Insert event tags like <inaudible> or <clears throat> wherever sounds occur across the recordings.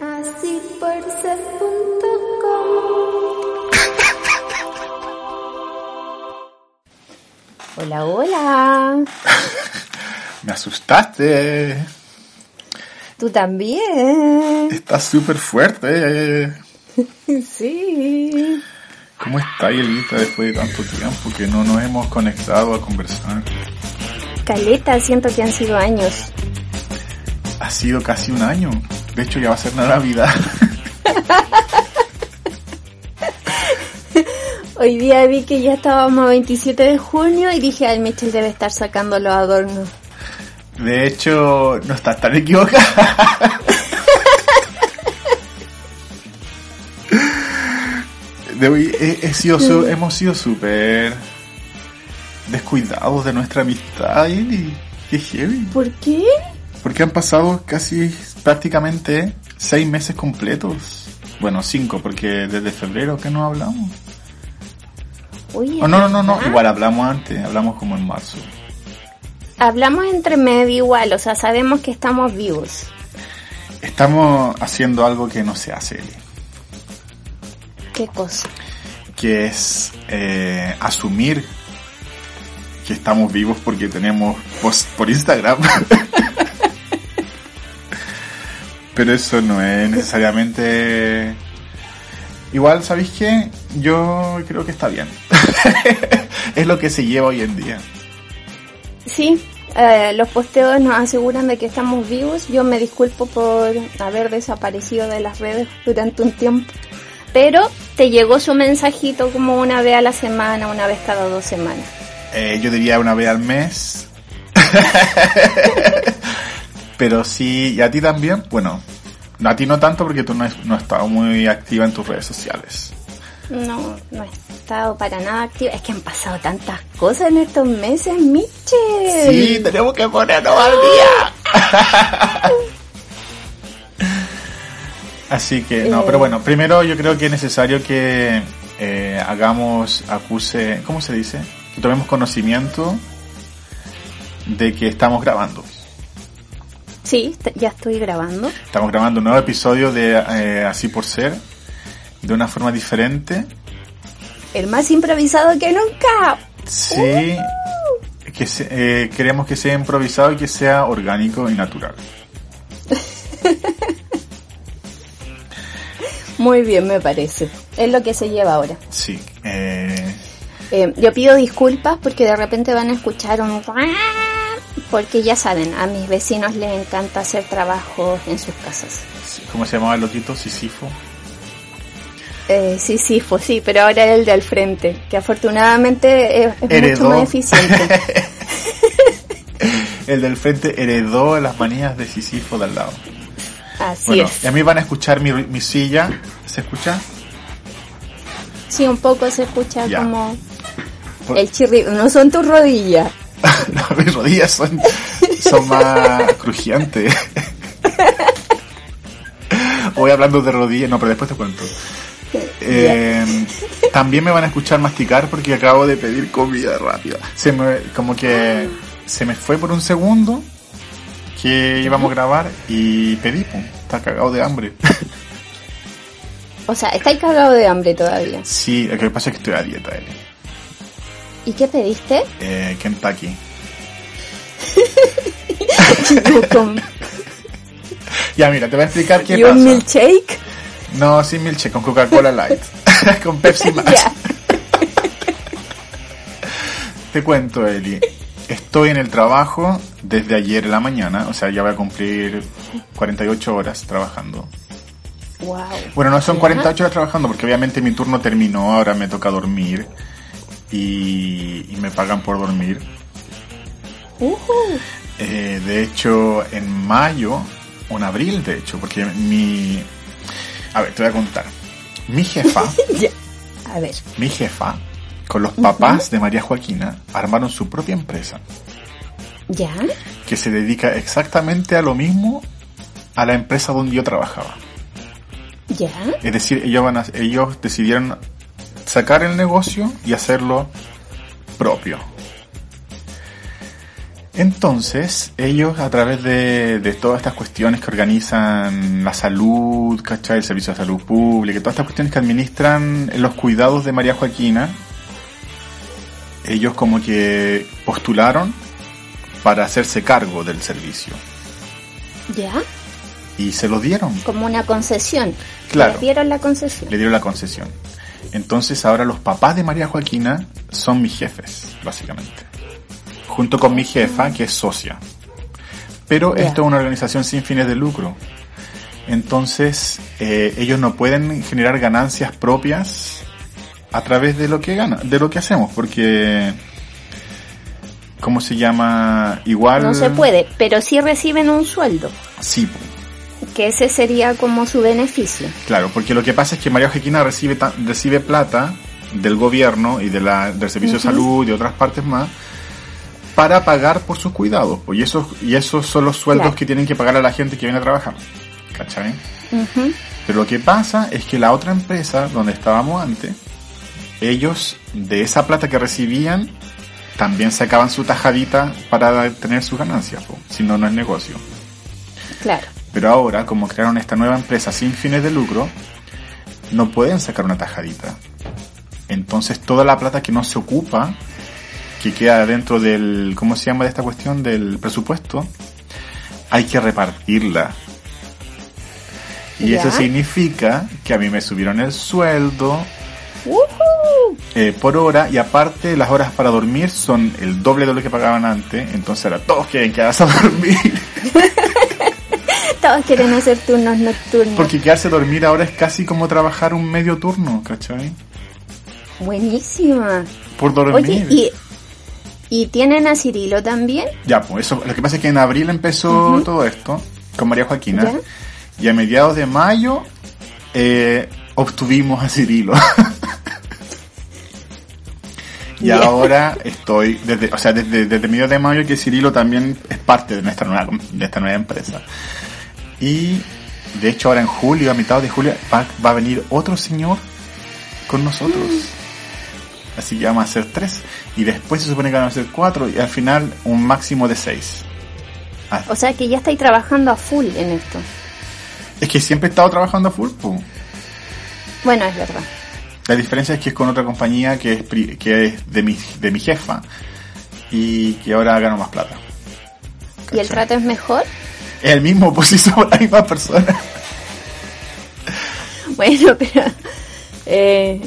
Así por ser.com. <laughs> Hola, hola. <laughs> Me asustaste. Tú también. Estás súper fuerte. <laughs> Sí. ¿Cómo está Elita después de tanto tiempo que no nos hemos conectado a conversar? Caleta, siento que han sido años. Ha sido casi un año. De hecho, ya va a ser Navidad. <laughs> Hoy día vi que ya estábamos a 27 de junio y dije, ay, Michelle debe estar sacando los adornos. De hecho, no estás tan equivocada. <laughs> De hoy he- he sido su- hemos sido súper descuidados de nuestra amistad y qué heavy. ¿Por qué? Porque han pasado casi prácticamente seis meses completos. Bueno, cinco, porque desde febrero que no hablamos. Oye, Oh, no, no, no, no, igual hablamos antes, hablamos como en marzo. Hablamos entre medio igual, o sea, sabemos que estamos vivos. Estamos haciendo algo que no se hace, Eli, ¿Qué cosa? que es eh, asumir que estamos vivos porque tenemos post por Instagram. <laughs> Pero eso no es necesariamente... Igual, ¿sabéis qué? Yo creo que está bien. <laughs> es lo que se lleva hoy en día. Sí, eh, los posteos nos aseguran de que estamos vivos. Yo me disculpo por haber desaparecido de las redes durante un tiempo. Pero te llegó su mensajito como una vez a la semana, una vez cada dos semanas. Eh, yo diría una vez al mes. <laughs> Pero sí, ¿y a ti también? Bueno, a ti no tanto porque tú no has, no has estado muy activa en tus redes sociales. No, no he estado para nada activa. Es que han pasado tantas cosas en estos meses, Michelle. Sí, tenemos que ponernos al día. <laughs> Así que, no, Eh. pero bueno, primero yo creo que es necesario que eh, hagamos, acuse, ¿cómo se dice? Que tomemos conocimiento de que estamos grabando. Sí, ya estoy grabando. Estamos grabando un nuevo episodio de eh, Así por Ser, de una forma diferente. El más improvisado que nunca. Sí, que se- eh, queremos que sea improvisado y que sea orgánico y natural. <laughs> Muy bien, me parece. Es lo que se lleva ahora. Sí, eh, Eh, yo pido disculpas porque de repente van a escuchar un... Porque ya saben, a mis vecinos les encanta hacer trabajos en sus casas. ¿cómo se llamaba el loquito? Sisifo. Eh, sí, sí, pero ahora el de al frente, que afortunadamente es, mucho más eficiente. <laughs> el del frente heredó las manías de Sisifo de al lado. Así bueno, es. y a mí van a escuchar mi, mi silla. ¿Se escucha? Sí, un poco se escucha Ya. como el chirri... No son tus rodillas. <laughs> no, mis rodillas son, son más crujientes. <laughs> Voy hablando de rodillas, no, pero después te cuento. Eh, también me van a escuchar masticar porque acabo de pedir comida rápida. Se me, como que se me fue por un segundo que íbamos a grabar y pedí, pum, está cagado de hambre. <laughs> O sea, estáis cagado de hambre todavía. sí, lo que pasa es que estoy a dieta, Eli. ¿Y qué pediste? Eh, Kentucky. <laughs> Con- <laughs> Ya, mira, te voy a explicar qué ¿Y un milkshake? No, sin milkshake, con Coca-Cola Light. <laughs> con Pepsi Max. Ya. Te cuento, Eli. Estoy en el trabajo desde ayer en la mañana, o sea, ya voy a cumplir 48 horas trabajando. Wow. Bueno, no son 48 horas trabajando porque obviamente mi turno terminó, ahora me toca dormir y, y me pagan por dormir. Ujú. Eh, de hecho, en mayo un abril, de hecho, porque mi... A ver, te voy a contar. Mi jefa, <laughs> Ya. A ver. mi jefa, con los papás de María Joaquina, armaron su propia empresa, ¿Ya? que se dedica exactamente a lo mismo a la empresa donde yo trabajaba. ¿Ya? Es decir, ellos, van a- ellos decidieron sacar el negocio y hacerlo propio. Entonces, ellos a través de, de todas estas cuestiones que organizan la salud, ¿cachai? El servicio de salud pública, todas estas cuestiones que administran los cuidados de María Joaquina, ellos como que postularon para hacerse cargo del servicio. ¿Ya? Y se lo dieron. Como una concesión. Claro. Les dieron la concesión. le dieron la concesión. Entonces ahora los papás de María Joaquina son mis jefes, básicamente. Junto con mi jefa, que es socia. Pero esto es una organización sin fines de lucro. Entonces eh, ellos no pueden generar ganancias propias a través de lo que gana, de lo que hacemos, porque ¿cómo se llama? Igual No se puede, pero sí reciben un sueldo, Sí, que ese sería como su beneficio. Claro, porque lo que pasa es que María Joaquina recibe, recibe plata del gobierno y de la, del Servicio de Salud y de otras partes más para pagar por sus cuidados. pues, Y esos, y esos son los sueldos Claro. que tienen que pagar a la gente que viene a trabajar. ¿Cachai? Pero lo que pasa es que la otra empresa donde estábamos antes, ellos de esa plata que recibían también sacaban su tajadita para tener sus ganancias, po, si no, no es negocio. Claro. Pero ahora, como crearon esta nueva empresa sin fines de lucro, no pueden sacar una tajadita. Entonces toda la plata que no se ocupa, que queda dentro del, ¿cómo se llama de esta cuestión? Del presupuesto, hay que repartirla. Y Ya. eso significa que a mí me subieron el sueldo eh, por hora y aparte las horas para dormir son el doble de lo que pagaban antes. Entonces ahora todos quieren quedarse a dormir. <laughs> Todos quieren hacer turnos nocturnos. Porque quedarse a dormir ahora es casi como trabajar un medio turno, ¿cachai? Buenísima. Por dormir. Oye, ¿y, ¿y tienen a Cirilo también? Ya, pues eso, lo que pasa es que en abril empezó todo esto con María Joaquina. Ya. Y a mediados de mayo eh, obtuvimos a Cirilo. <laughs> y ahora estoy, desde, o sea, desde, desde mediados de mayo que Cirilo también es parte de nuestra nueva, de esta nueva empresa. Y de hecho ahora en julio, a mitad de julio, va, va a venir otro señor con nosotros. Así que vamos a hacer tres. Y después se supone que van a ser cuatro. Y al final un máximo de seis. Ah, O sea que ya estáis trabajando a full en esto. es que siempre he estado trabajando a full. po. Bueno, es verdad. La diferencia es que es con otra compañía que es, pri- que es de, mi, de mi jefa. Y que ahora gano más plata. ¿Y el ¿Cachai? trato es mejor? El mismo, si somos la <laughs> misma persona. Bueno, <laughs> pero eh,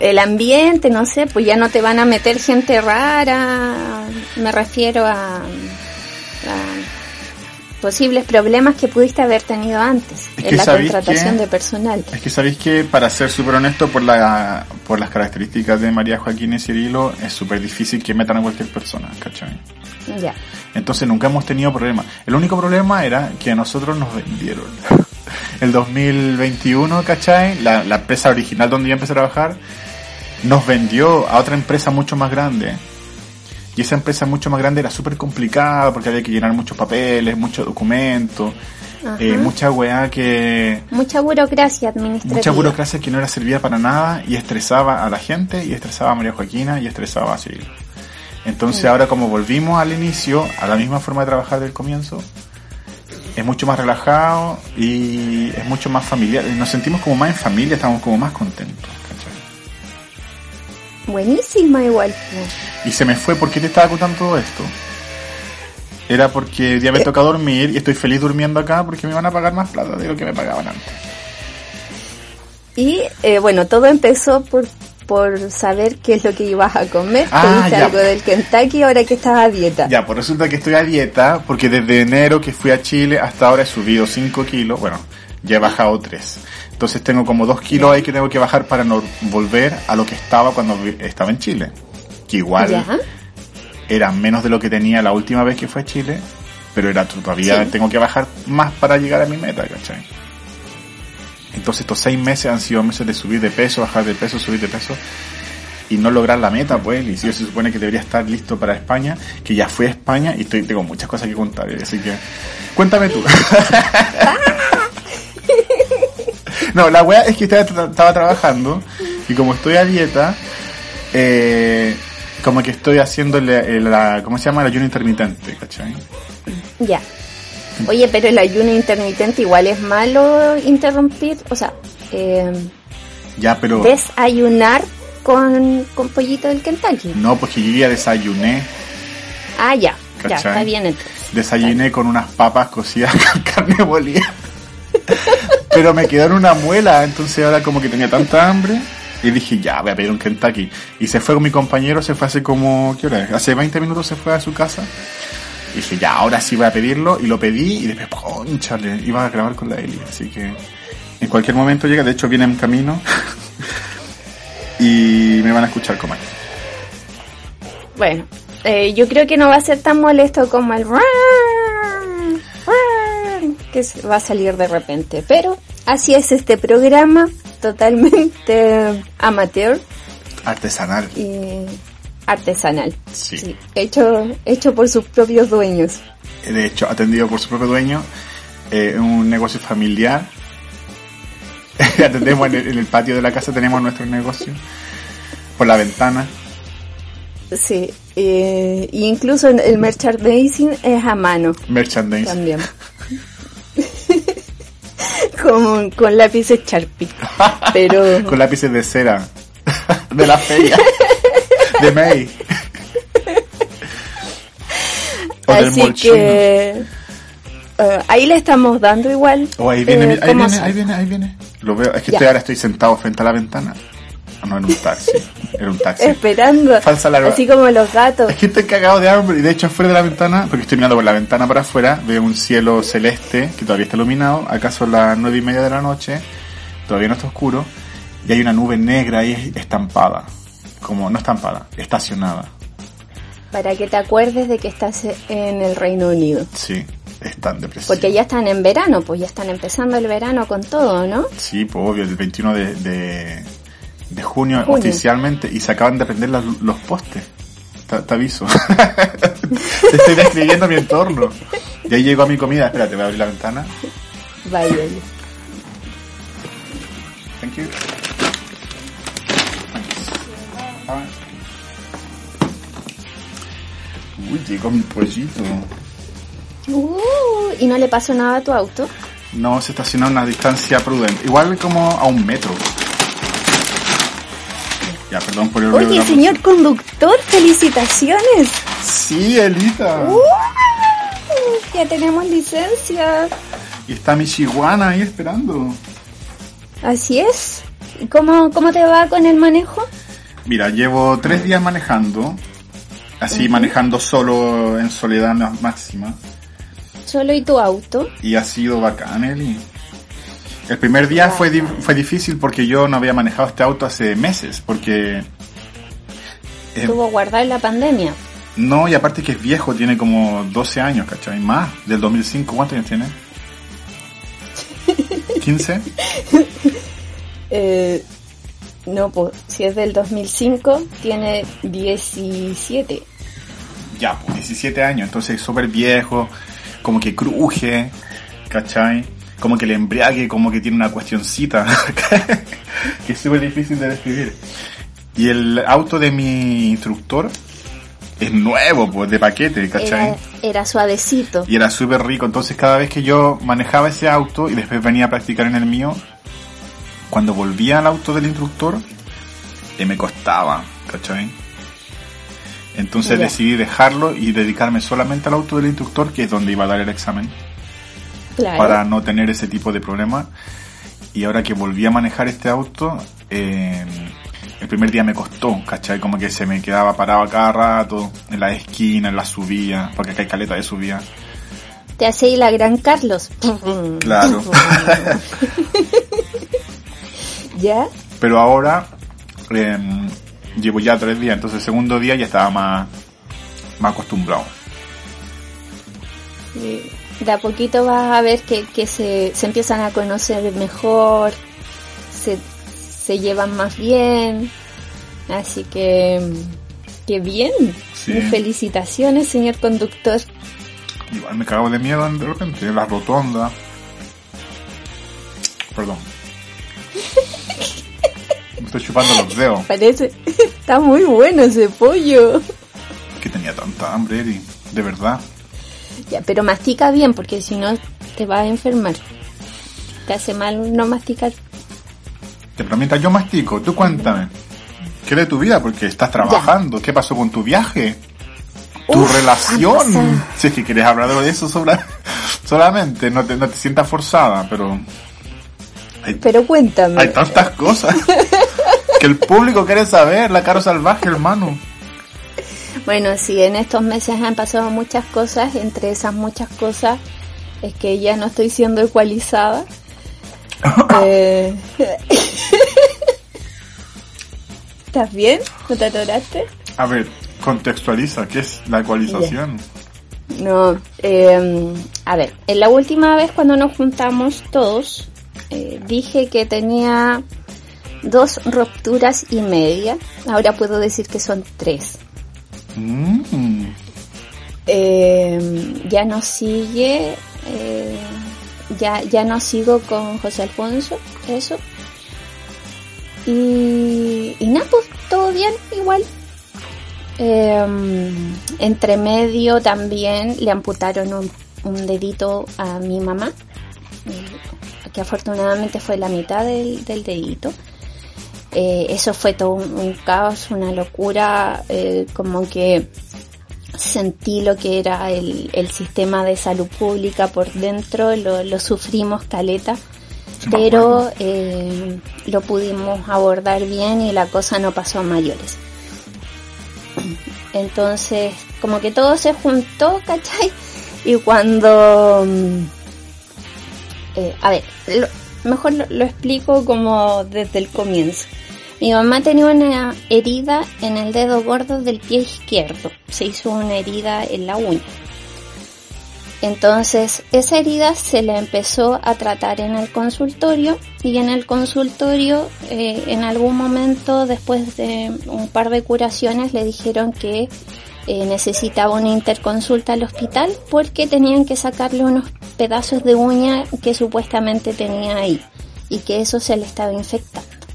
el ambiente, no sé, pues ya no te van a meter gente rara. Me refiero a, a posibles problemas que pudiste haber tenido antes Es en la ¿sabéis contratación de personal. Es que sabéis que, para ser súper honesto, por, la, por las características de María Joaquín y Cirilo, es súper difícil que metan a cualquier persona, ¿cachai? Ya. Entonces nunca hemos tenido problemas. El único problema era que a nosotros nos vendieron. <laughs> El 2021, ¿cachai? La, la empresa original donde yo empecé a trabajar nos vendió a otra empresa mucho más grande. Y esa empresa mucho más grande era súper complicada porque había que llenar muchos papeles, muchos documentos, eh, mucha weá que... Mucha burocracia administrativa. Mucha burocracia que no era servida para nada y estresaba a la gente y estresaba a María Joaquina y estresaba a Cirilo. Entonces ahora como volvimos al inicio, a la misma forma de trabajar del comienzo, es mucho más relajado y es mucho más familiar. Nos sentimos como más en familia, estamos como más contentos. Buenísima igual. Y se me fue, ¿por qué te estaba contando todo esto? Era porque ya me toca dormir y estoy feliz durmiendo acá porque me van a pagar más plata de lo que me pagaban antes. Y eh, bueno, todo empezó por, por saber qué es lo que ibas a comer. Ah, Pediste ya. algo del Kentucky ahora que estás a dieta. Ya, pues resulta que estoy a dieta porque desde enero que fui a Chile hasta ahora he subido 5 kilos. Bueno, ya he bajado 3. Entonces tengo como 2 kilos ahí que tengo que bajar para no volver a lo que estaba cuando estaba en Chile. Que igual Ya. era menos de lo que tenía la última vez que fui a Chile, pero era todavía Sí. tengo que bajar más para llegar a mi meta, ¿cachai? Entonces estos seis meses han sido meses de subir de peso, bajar de peso, subir de peso y no lograr la meta, pues, y si yo se supone que debería estar listo para España, que ya fui a España y estoy, tengo muchas cosas que contar, así que cuéntame tú. <laughs> no, la weá es que estaba, tra- estaba trabajando y como estoy a dieta, eh, como que estoy haciendo la, la- ¿cómo se llama? El ayuno intermitente, ¿cachai? Ya. Oye, pero el ayuno intermitente igual es malo interrumpir, o sea, eh, Ya, pero... desayunar con, con pollito del Kentucky. No, pues que yo ya desayuné. Ah, ya, ya, ¿Cachai? está bien entonces. Desayuné con unas papas cocidas <laughs> con carne molida. Pero me quedaron una muela, entonces ahora como que tenía tanta hambre. Y dije, ya, voy a pedir un Kentucky. Y se fue con mi compañero, se fue hace como, ¿qué hora es? Hace 20 minutos se fue a su casa. Y dije, ya, ahora sí voy a pedirlo. Y lo pedí y después, conchale, iba a grabar con la Eli. Así que en cualquier momento llega, de hecho viene en camino. <laughs> y me van a escuchar comer. Bueno, eh, yo creo que no va a ser tan molesto como el que va a salir de repente. Pero así es este programa, totalmente amateur Artesanal. y artesanal. Sí. hecho, hecho por sus propios dueños. de hecho atendido por su propio dueño, eh, un negocio familiar. <laughs> Atendemos en el, en el patio de la casa, tenemos nuestro negocio, por la ventana. Sí, eh, incluso el merchandising es a mano Merchandise. también. Con, con lápices Sharpie. Pero <laughs> Con lápices de cera. de la feria. de May. o del así que eh, ahí le estamos dando igual. Oh, ahí viene, eh, ahí viene, ahí viene, ahí viene. Lo veo, es que estoy, ahora estoy sentado frente a la ventana. No, era un taxi. Era un taxi. Esperando, Falsa alarma. así como los gatos. Es que estoy cagado de hambre y de hecho afuera de la ventana, porque estoy mirando por la ventana para afuera, veo un cielo celeste que todavía está iluminado, acá son las nueve y media de la noche, todavía no está oscuro, y hay una nube negra ahí estampada, como no estampada, estacionada. Para que te acuerdes de que estás en el Reino Unido. Sí, es tan depresivo. Porque ya están en verano, pues ya están empezando el verano con todo, ¿no? Sí, pues obvio, el 21 de, de, de junio, Junio. oficialmente, y se acaban de prender las- los postes. Te, te aviso. <laughs> te estoy describiendo mi entorno. Y ahí llegó mi comida. Espérate, voy a abrir la ventana. Vaya. Thank you. Uy, llegó mi pollito. Uh, ¿Y no le pasó nada a tu auto? No, se estaciona a una distancia prudente. Igual como a un metro. Ya, perdón por el Oye, la señor conductor, felicitaciones. Sí, Elita. Uh, ya tenemos licencia. Y está mi chihuahua ahí esperando. Así es. ¿Y ¿Cómo, ¿Cómo te va con el manejo? Mira, llevo tres días manejando. Así, manejando solo en soledad ma- máxima. Solo y tu auto. Y ha sido bacán, Eli. El primer día fue, di- fue difícil porque yo no había manejado este auto hace meses. Porque... eh, Tuvo guardado en la pandemia. no, y aparte que es viejo, tiene como 12 años, ¿cachai? Más, del 2005, ¿cuántos años tiene? <laughs> ¿15? Eh, no, pues si es del 2005, tiene 17. Ya, pues 17 años, entonces es súper viejo, como que cruje, ¿cachai? Como que el embriague, como que tiene una cuestioncita, <laughs> que es súper difícil de describir. Y el auto de mi instructor es nuevo, pues de paquete, ¿cachai? Era, era suavecito. Y era súper rico, entonces cada vez que yo manejaba ese auto y después venía a practicar en el mío, cuando volvía al auto del instructor, eh, me costaba, ¿cachai? Entonces decidí dejarlo y dedicarme solamente al auto del instructor, que es donde iba a dar el examen, Claro. para no tener ese tipo de problema. Y ahora que volví a manejar este auto, eh, el primer día me costó, ¿cachai? Como que se me quedaba parado a cada rato, en la esquina, en la subida, porque acá hay caleta de subida. Te hacéis la gran Carlos. <laughs> Claro. <laughs> ¿Ya? Pero ahora eh, llevo ya tres días, entonces el segundo día ya estaba más, más acostumbrado. Y de a poquito vas a ver que, que se, se empiezan a conocer mejor, se, se llevan más bien. Así que, que bien. Sí. Felicitaciones, señor conductor. Igual me cago de miedo de repente, la rotonda. Perdón. <laughs> Me estoy chupando los dedos. Parece, está muy bueno ese pollo. Que tenía tanta hambre, Eri. De verdad. Ya, pero mastica bien porque si no te vas a enfermar. Te hace mal no masticar. Te prometo, yo mastico. Tú cuéntame. ¿Qué de tu vida? Porque estás trabajando. ¿Qué pasó con tu viaje? Tu Uf, relación. Si es que quieres hablar de eso <laughs> solamente, no te, no te sientas forzada, pero hay, Pero cuéntame. hay tantas cosas que el público quiere saber. La caro salvaje, hermano. Bueno, sí, en estos meses han pasado muchas cosas. Entre esas muchas cosas es que ya no estoy siendo ecualizada. <laughs> Eh, <laughs> ¿Estás bien? ¿No te atoraste? A ver, contextualiza, ¿qué es la ecualización? No, eh, a ver, en la última vez cuando nos juntamos todos, eh, dije que tenía dos rupturas y media. Ahora puedo decir que son tres. Mm, ya no sigue, eh, ya, ya no sigo con José Alfonso, eso. Y, y nada, pues todo bien, igual. Eh, entre medio también le amputaron un, un dedito a mi mamá, eh, que afortunadamente fue la mitad del, del dedito. Eh, eso fue todo un, un caos, una locura, eh, como que sentí lo que era el, el sistema de salud pública por dentro, lo, lo sufrimos caleta, pero eh, lo pudimos abordar bien y la cosa no pasó a mayores. Entonces, como que todo se juntó, ¿cachai? Y cuando... mm, eh, a ver, lo- mejor lo, lo explico como desde el comienzo. Mi mamá tenía una herida en el dedo gordo del pie izquierdo. Se hizo una herida en la uña. Entonces, esa herida se le empezó a tratar en el consultorio y en el consultorio, eh, en algún momento, después de un par de curaciones, le dijeron que eh, necesitaba una interconsulta al hospital porque tenían que sacarle unos pedazos de uña que supuestamente tenía ahí y que eso se le estaba infectando.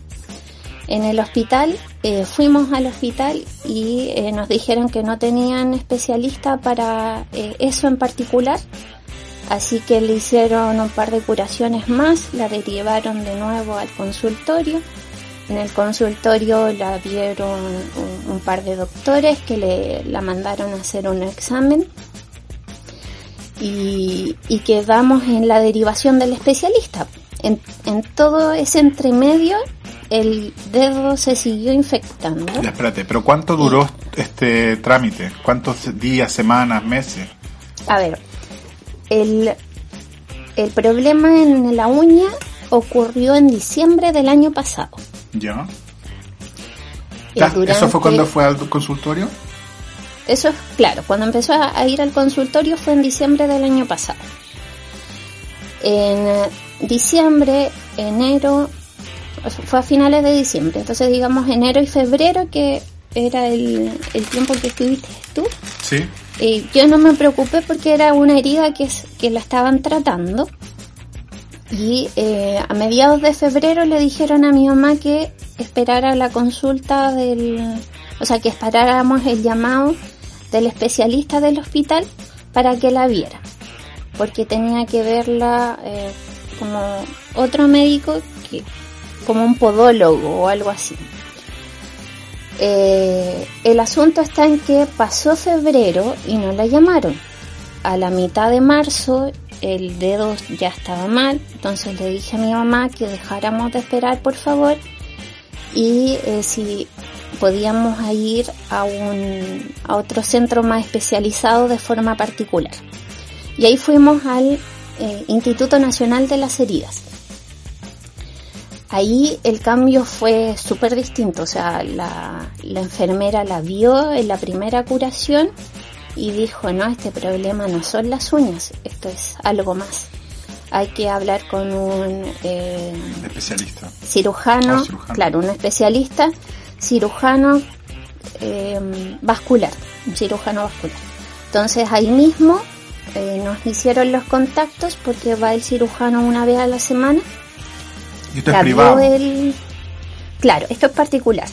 En el hospital, eh, fuimos al hospital y eh, nos dijeron que no tenían especialista para eh, eso en particular, así que le hicieron un par de curaciones más, la derivaron de nuevo al consultorio. En el consultorio la vieron un, par de doctores que le la mandaron a hacer un examen y, y quedamos en la derivación del especialista. En, en todo ese entremedio el dedo se siguió infectando. Ya, espérate, pero ¿cuánto duró este trámite? ¿Cuántos días, semanas, meses? A ver, el, el problema en la uña ocurrió en diciembre del año pasado. ¿Ya? ¿Eso fue cuando fue al consultorio? Eso es claro, cuando empezó a, ir al consultorio fue en diciembre del año pasado. En eh, diciembre, enero, fue a finales de diciembre, entonces digamos enero y febrero que era el, el tiempo que estuviste tú. Sí. Eh, yo no me preocupé porque era una herida que, que la estaban tratando. Y eh, a mediados de febrero le dijeron a mi mamá que esperara la consulta del, o sea, que esperáramos el llamado del especialista del hospital para que la viera. Porque tenía que verla eh, como otro médico que, como un podólogo o algo así. Eh, el asunto está en que pasó febrero y no la llamaron. A la mitad de marzo el dedo ya estaba mal, entonces le dije a mi mamá que dejáramos de esperar por favor y eh, si podíamos ir a un a otro centro más especializado de forma particular. Y ahí fuimos al eh, Instituto Nacional de las Heridas. Ahí el cambio fue súper distinto, o sea, la, la enfermera la vio en la primera curación y dijo, no, este problema no son las uñas, esto es algo más. Hay que hablar con un eh, especialista. Cirujano, ah, cirujano, claro, un especialista cirujano eh, vascular, un cirujano vascular. Entonces ahí mismo eh, nos hicieron los contactos porque va el cirujano una vez a la semana. ¿Y esto es privado? El... Claro, esto es particular.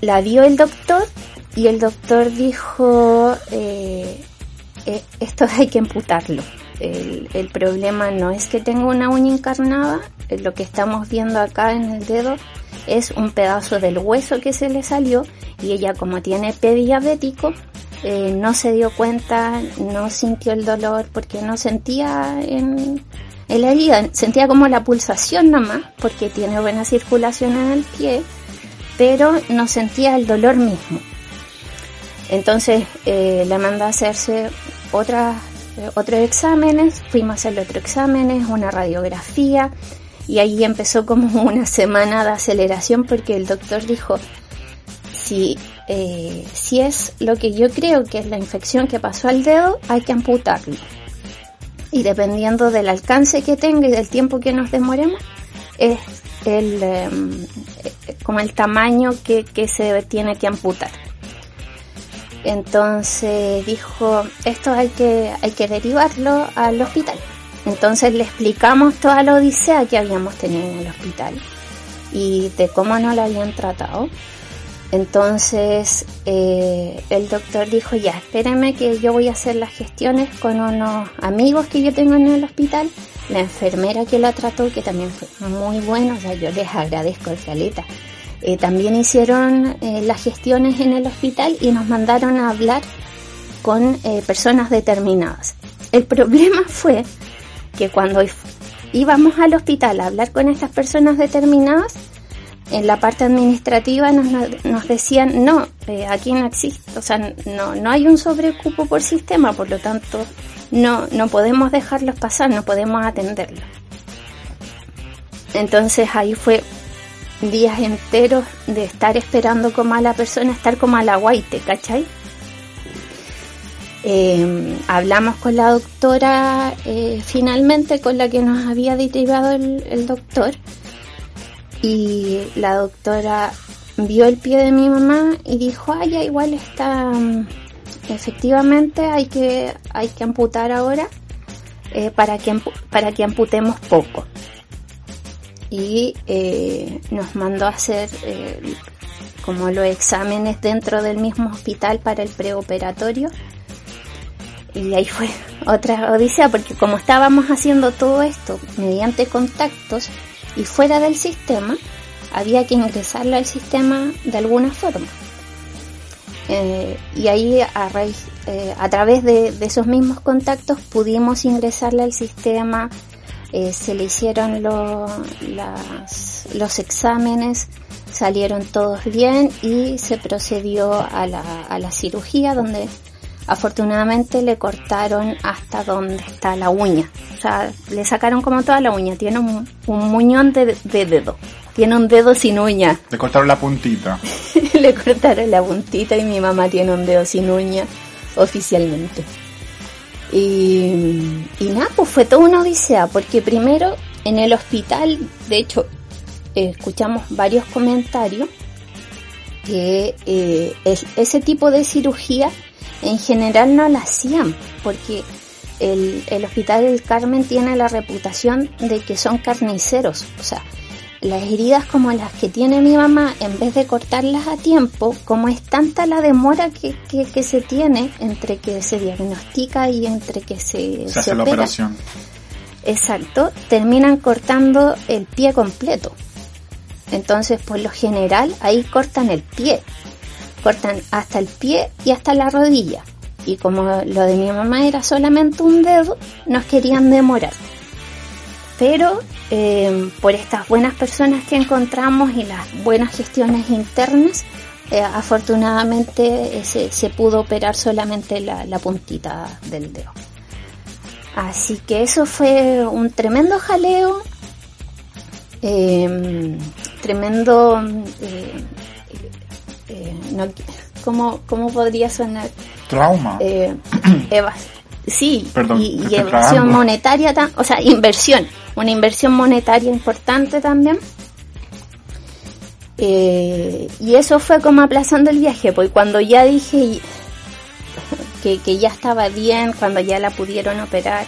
La vio el doctor y el doctor dijo, eh, eh, esto <laughs> hay que amputarlo. El, el, problema no es que tenga una uña encarnada, lo que estamos viendo acá en el dedo es un pedazo del hueso que se le salió y ella como tiene pie diabético eh, no se dio cuenta, no sintió el dolor porque no sentía en, en la herida, sentía como la pulsación nomás porque tiene buena circulación en el pie, pero no sentía el dolor mismo. Entonces eh, le mandó a hacerse otras, eh, otros exámenes, fuimos a hacerle otros exámenes, una radiografía, y ahí empezó como <laughs> una semana de aceleración porque el doctor dijo, si eh, si es lo que yo creo que es la infección que pasó al dedo, hay que amputarlo. Y dependiendo del alcance que tenga y del tiempo que nos demoremos, es el, em, como el tamaño que, que se tiene que amputar. Entonces dijo, esto hay que, hay que derivarlo al hospital. Entonces le explicamos toda la odisea que habíamos tenido en el hospital y de cómo no la habían tratado. Entonces eh, el doctor dijo, ya, espérame que yo voy a hacer las gestiones con unos amigos que yo tengo en el hospital, la enfermera que la trató, que también fue muy bueno, o sea, yo les agradezco, Caleta. Eh, también hicieron eh, las gestiones en el hospital y nos mandaron a hablar con personas determinadas. El problema <laughs> fue que cuando íbamos al hospital a hablar con estas personas determinadas, en la parte administrativa nos, nos decían, no, eh, aquí no existe, o sea, no, no hay un sobrecupo por sistema, por lo tanto, no, no podemos dejarlos pasar, no podemos atenderlos. Entonces ahí fue días enteros de estar esperando como a la persona, estar como a la guaite, ¿cachai? Eh, hablamos con la doctora eh, finalmente con la que nos había derivado el, el doctor y la doctora vio el pie de mi mamá y dijo, ay, ya igual está, mm, efectivamente hay que, hay que amputar ahora eh, para, que, para que amputemos poco. Y eh, nos mandó a hacer eh, como los exámenes dentro del mismo hospital para el preoperatorio. Y ahí fue <laughs> otra odisea, porque como estábamos haciendo todo esto mediante contactos, y fuera del sistema, había que ingresarlo al sistema de alguna forma. Eh, y ahí a, raíz, eh, a través de, esos mismos contactos pudimos ingresarle al sistema, eh, se le hicieron los exámenes, salieron todos bien y se procedió a la, a la cirugía donde Afortunadamente le cortaron hasta donde está la uña. O sea, le sacaron como toda la uña. Tiene un, muñón de, dedo. Tiene un dedo sin uña. <laughs> Le cortaron la puntita. le cortaron la puntita y mi mamá tiene un dedo sin uña oficialmente. Y, y nada, pues fue toda una odisea, porque primero en el hospital, de hecho, escuchamos varios comentarios que eh, ese tipo de cirugía en general no la hacían porque el, el Hospital del Carmen tiene la reputación de que son carniceros. O sea, las heridas como las que tiene mi mamá, en vez de cortarlas a tiempo, como es tanta la demora que, que, se tiene entre que se diagnostica y entre que se, se, hace la operación. Exacto, terminan cortando el pie completo. Entonces, por lo general, ahí cortan el pie cortan hasta el pie y hasta la rodilla. Y como lo de mi mamá era solamente un dedo, nos querían demorar. Pero eh, por estas buenas personas que encontramos y las buenas gestiones internas, eh, afortunadamente eh, se, pudo operar solamente la, la, puntita del dedo. Así que eso fue un tremendo jaleo, tremendo no, ¿cómo, ¿cómo podría sonar? Trauma. Eh, eva- sí, Perdón, y, evasión monetaria, ta- o sea, inversión, una inversión monetaria importante también. Eh, y eso fue como aplazando el viaje, pues cuando ya dije que, que ya estaba bien, cuando ya la pudieron operar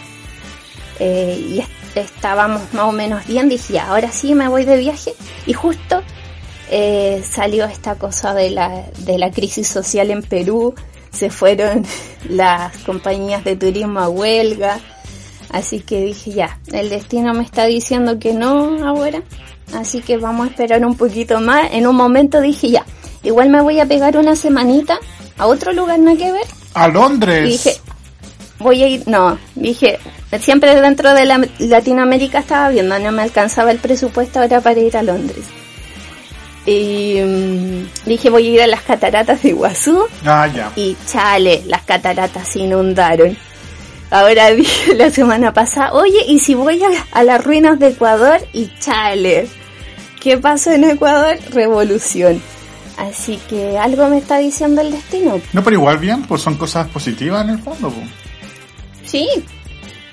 eh, y est- estábamos más o menos bien, dije, ahora sí me voy de viaje y justo eh, salió esta cosa de la, de la crisis social en Perú, se fueron <laughs> las compañías de turismo a huelga, así que dije ya, el destino me está diciendo que no ahora, así que vamos a esperar un poquito más. En un momento dije ya, igual me voy a pegar una semanita a otro lugar no hay que ver A Londres. y dije, voy a ir, no, dije, siempre dentro de la, Latinoamérica estaba viendo, no me alcanzaba el presupuesto ahora para ir a Londres. Y mm, dije, voy a ir a las cataratas de Iguazú Ah, ya. y chale, las cataratas se inundaron. Ahora <laughs> dije la semana pasada, oye, ¿y si voy a, a las ruinas de Ecuador? Y chale, ¿qué pasó en Ecuador? Revolución. Así que algo me está diciendo el destino. No, pero igual bien, pues son cosas positivas en el fondo. pues. Sí,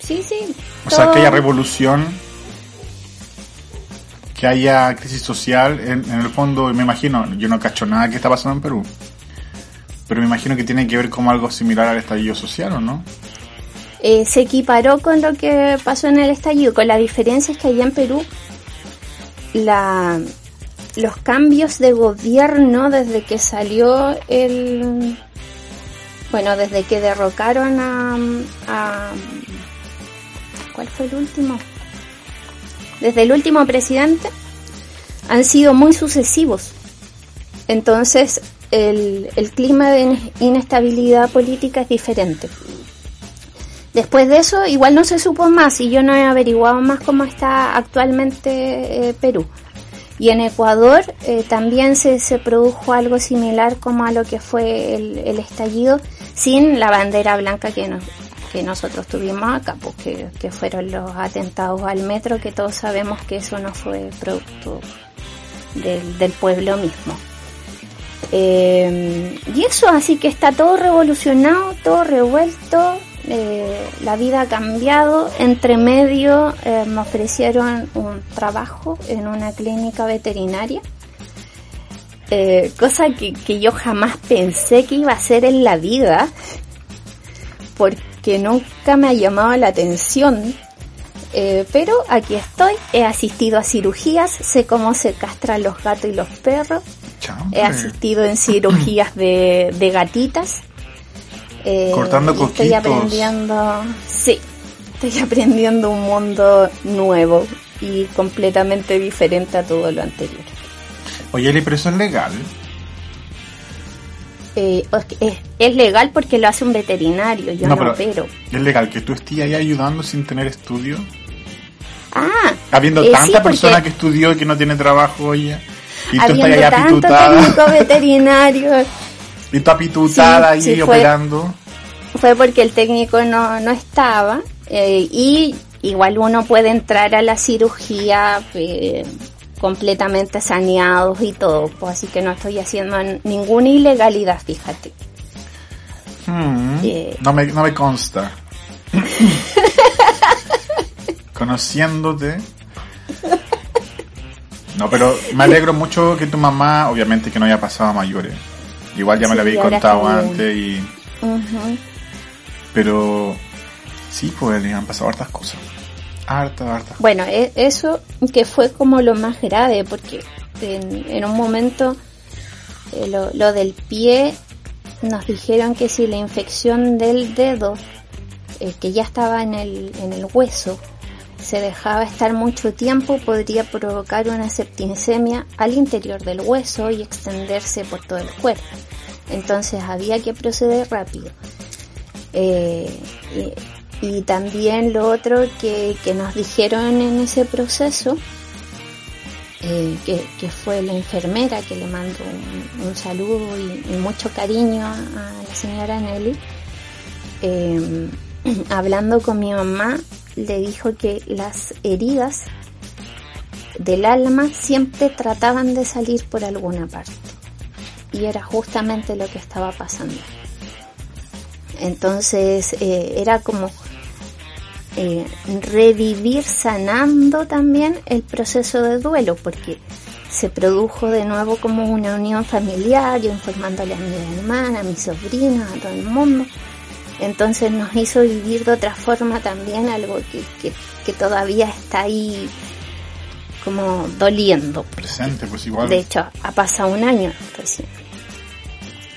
sí, sí. O sea, que haya revolución, que haya crisis social, en, en el fondo me imagino, yo no cacho nada que está pasando en Perú, pero me imagino que tiene que ver como algo similar al estallido social, ¿o no? eh, se equiparó con lo que pasó en el estallido, con la diferencia es que allá en Perú la, los cambios de gobierno desde que salió el... Bueno, desde que derrocaron a, a... ¿Cuál fue el último? Desde el último presidente han sido muy sucesivos. Entonces el, el clima de in- inestabilidad política es diferente. Después de eso, igual no se supo más y yo no he averiguado más cómo está actualmente eh, Perú. Y en Ecuador eh, también se, se produjo algo similar como a lo que fue el, el estallido, sin la bandera blanca que, nos, que nosotros tuvimos acá, porque que fueron los atentados al metro, que todos sabemos que eso no fue producto del, del pueblo mismo. Eh, y eso, así que está todo revolucionado, todo revuelto, eh, la vida ha cambiado. Entre medio eh, me ofrecieron un trabajo en una clínica veterinaria, cosa que, que yo jamás pensé que iba a hacer en la vida, porque nunca me ha llamado la atención. Eh, pero aquí estoy, he asistido a cirugías, sé cómo se castran los gatos y los perros, Chambre. He asistido en cirugías de, de gatitas. Eh, Cortando Estoy aprendiendo, sí, estoy aprendiendo un mundo nuevo y completamente diferente a todo lo anterior. Oye, eso es legal. Eh, es, es legal porque lo hace un veterinario, yo no, pero opero. es legal que tú estés ahí ayudando sin tener estudio. Ah, Habiendo eh, tanta sí, persona que estudió y que no tiene trabajo, oye. Y tú estás ahí tanto apitutada. técnico <laughs> veterinario, Y tú apitutada Sí, ahí sí, fue- operando. fue porque el técnico no, no estaba eh, y igual uno puede entrar a la cirugía eh, completamente saneados y todo, pues así que no estoy haciendo ninguna ilegalidad, fíjate. Mm, Eh. no, me, no me consta. <laughs> Conociéndote. No, pero me alegro mucho que tu mamá, obviamente que no haya pasado a mayores. Igual ya me lo Sí, ahora contado antes y... Pero sí, pues le han pasado hartas cosas. Hartas, hartas. Bueno, e- eso que fue como lo más grave, porque en, en un momento eh, lo, lo del pie nos dijeron que si la infección del dedo, eh, que ya estaba en el, en el hueso, se dejaba estar mucho tiempo, podría provocar una septicemia al interior del hueso y extenderse por todo el cuerpo. Entonces había que proceder rápido. Eh, y, también lo otro que, que nos dijeron en ese proceso, eh, que, que fue la enfermera que le mando un, saludo y, mucho cariño a, la señora Nelly, eh, <clears throat> hablando con mi mamá, le dijo que las heridas del alma siempre trataban de salir por alguna parte. Y era justamente lo que estaba pasando. Entonces eh, era como eh, revivir sanando también el proceso de duelo, porque se produjo de nuevo como una unión familiar, yo informándole a mi hermana, a mi sobrina, a todo el mundo. Entonces nos hizo vivir de otra forma también algo que, que, que todavía está ahí como doliendo. Presente, pues igual. De hecho, ha pasado un año recién.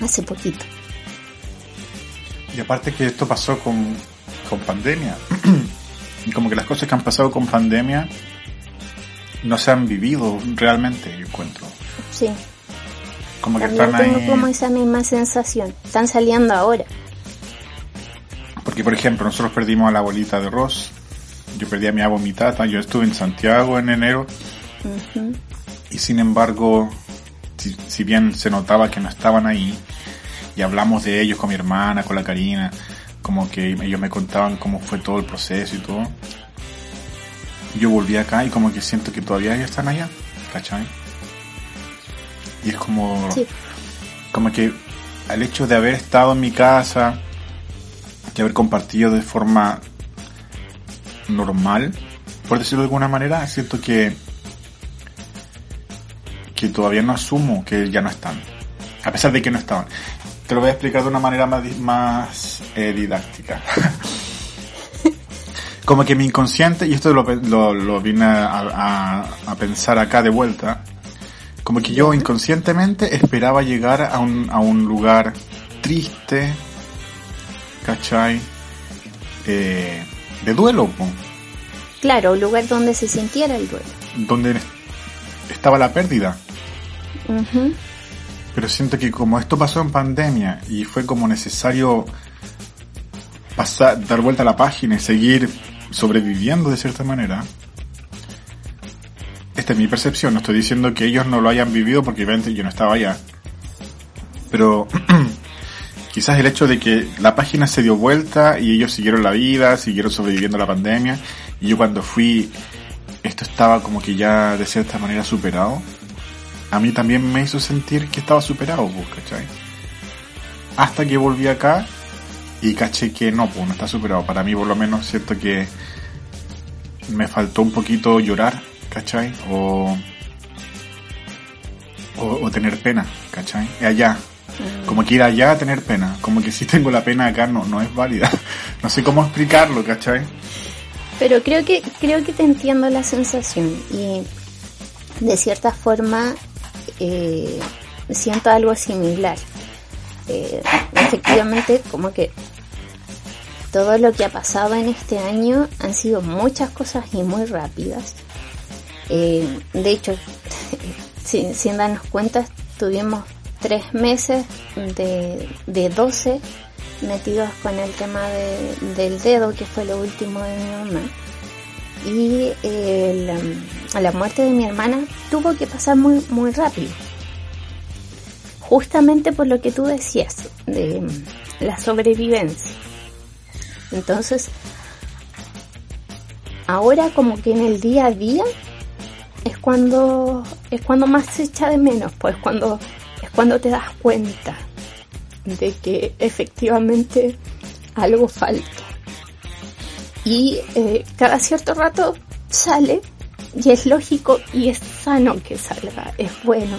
Hace poquito. Y aparte que esto pasó con, con pandemia. <clears throat> y como que las cosas que han pasado con pandemia no se han vivido realmente, yo encuentro. Sí. Como que También están tengo ahí. como esa misma sensación. Están saliendo ahora. Porque, por ejemplo, nosotros perdimos a la abuelita de Ross. Yo perdí a mi abuela. Yo estuve en Santiago en enero. Y sin embargo, si, si bien se notaba que no estaban ahí, y hablamos de ellos con mi hermana, con la Karina, como que ellos me contaban cómo fue todo el proceso y todo. Yo volví acá y como que siento que todavía ellos están allá, ¿cachai? Y es como, Sí. como que al hecho de haber estado en mi casa, de haber compartido de forma normal, por decirlo de alguna manera, siento que que todavía no asumo que ya no están, a pesar de que no estaban. Te lo voy a explicar de una manera más, más eh, didáctica. <laughs> Como que mi inconsciente, y esto lo, lo, lo vine a, a- a pensar acá de vuelta, como que yo inconscientemente esperaba llegar a un, a un lugar triste, ¿cachai? Eh, de duelo, po, Claro, un lugar donde se sintiera el duelo. donde estaba la pérdida. Pero siento que como esto pasó en pandemia y fue como necesario pasar, dar vuelta a la página y seguir sobreviviendo de cierta manera. Esta es mi percepción, no estoy diciendo que ellos no lo hayan vivido porque obviamente yo no estaba allá. Pero <clears throat> quizás el hecho de que la página se dio vuelta y ellos siguieron la vida, siguieron sobreviviendo la pandemia y yo cuando fui esto estaba como que ya de cierta manera superado a mí también me hizo sentir que estaba superado, pues, ¿cachai? Hasta que volví acá y caché que no, pues no está superado. Para mí por lo menos siento que me faltó un poquito llorar, ¿cachai? O, o, o tener pena, ¿cachai? Allá. Como que ir allá a tener pena. Como que si tengo la pena acá no, no es válida. <laughs> No sé cómo explicarlo, ¿cachai? Pero creo que, creo que te entiendo la sensación y de cierta forma eh, siento algo similar. Eh, efectivamente, como que todo lo que ha pasado en este año han sido muchas cosas y muy rápidas. Eh, de hecho, <laughs> sin, sin darnos cuenta, tuvimos tres meses de, de 12 metidos con el tema de- del dedo, que fue lo último de mi mamá. Y la, la muerte de mi hermana tuvo que pasar muy, muy rápido. Justamente por lo que tú decías, de mm, la sobrevivencia. Entonces, ahora como que en el día a día es cuando es cuando más se echa de menos, pues cuando es cuando te das cuenta de que efectivamente algo falta. Y eh, cada cierto rato sale y es lógico y es sano que salga, es bueno.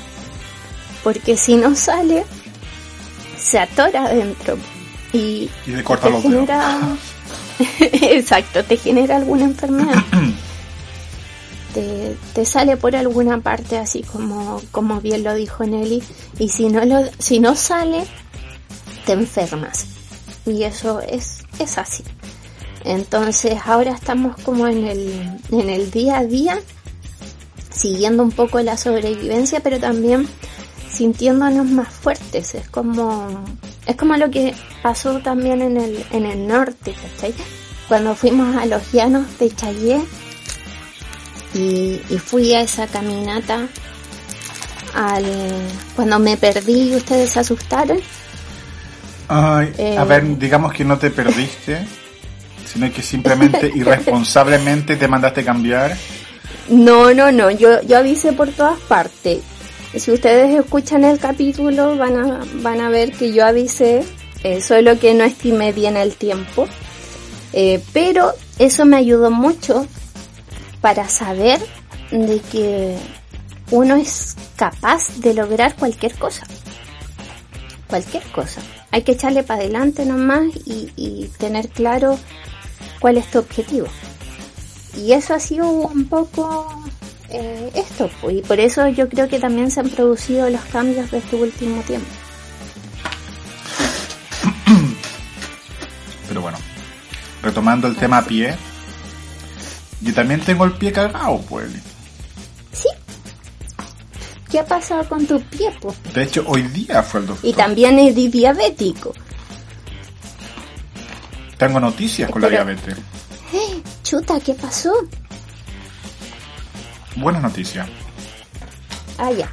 Porque si no sale, se atora adentro y, Y te los genera... <laughs> Exacto, te genera alguna enfermedad. <coughs> te, te sale por alguna parte así como, como bien lo dijo Nelly y si no lo, si no sale te enfermas y eso es, es así entonces ahora estamos como en el, en el día a día siguiendo un poco la sobrevivencia pero también sintiéndonos más fuertes es como es como lo que pasó también en el, en el norte ¿cachai? cuando fuimos a los llanos de Chayé y, y fui a esa caminata al cuando me perdí y ustedes se asustaron Ay, Eh. a ver, digamos que no te perdiste, sino que simplemente <laughs> irresponsablemente te mandaste cambiar. no no no yo yo avisé por todas partes si ustedes escuchan el capítulo van a van a ver que yo avisé eh, solo que no estimé bien el tiempo. Eh, pero eso me ayudó mucho para saber de que uno es capaz de lograr cualquier cosa. Cualquier cosa. Hay que echarle para adelante nomás y, y tener claro cuál es tu objetivo. Y eso ha sido un poco eh, esto, pues, y por eso yo creo que también se han producido los cambios de este último tiempo. <coughs> Pero bueno, retomando el tema pie, yo también tengo el pie cagado, pues. Sí. ¿Qué ha pasado con tu pie, pues? De hecho, hoy día fue el doctor. Y también es diabético. Tengo noticias con la Pero- diabetes. ¡Eh! Chuta, ¿qué pasó? Buenas noticias. Ah, ya.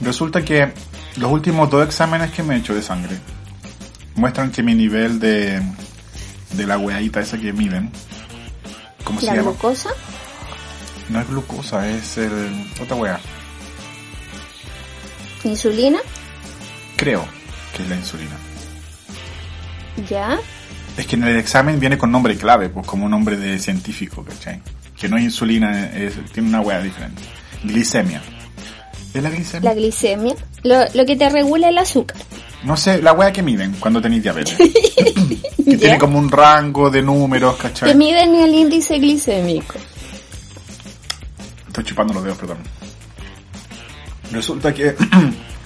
Resulta que los últimos dos exámenes que me he hecho de sangre muestran que mi nivel de, de la weadita esa que miden, ¿cómo se ¿La llama? glucosa? No es glucosa, es el, otra wea. ¿Insulina? Creo que es la insulina. Ya. Es que en el examen viene con nombre clave, pues como un nombre de científico, ¿cachai? Que no es insulina, es, tiene una wea diferente. Glicemia. ¿Es la glicemia? La glicemia. Lo, lo que te regula el azúcar. No sé, la wea que miden cuando tenéis diabetes. <laughs> que tiene como un rango de números, Que ¿cachai? miden el índice glicémico. Estoy chupando los dedos, perdón. Resulta que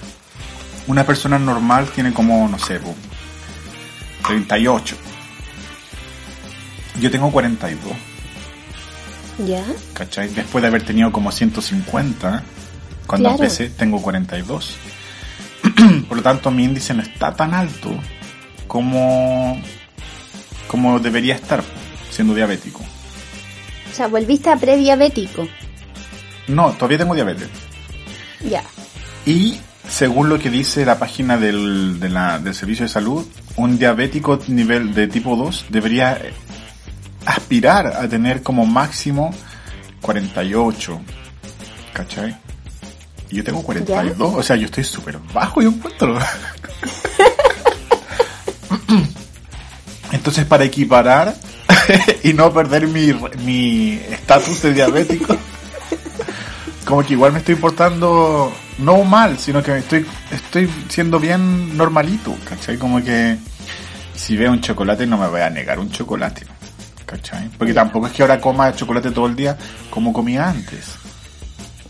<clears throat> una persona normal tiene como, no sé, 38. Yo tengo 42, Ya. ¿cachai? Después de haber tenido como 150, cuando Claro. empecé tengo 42. <clears throat> Por lo tanto, mi índice no está tan alto como, como debería estar siendo diabético. O sea, volviste a prediabético. No, todavía tengo diabetes. Ya. Y según lo que dice la página del, de la- del servicio de salud, un diabético nivel de tipo 2 debería aspirar a tener como máximo 48. ¿Cachai? Y yo tengo 42, o sea, yo estoy súper bajo, yo encuentro. <laughs> Entonces, para equiparar <laughs> y no perder mi mi estatus de diabético, como que igual me estoy portando no mal, sino que estoy estoy siendo bien normalito, ¿cachai? Como que si veo un chocolate no me voy a negar un chocolate, ¿cachai? Porque tampoco es que ahora coma chocolate todo el día como comía antes.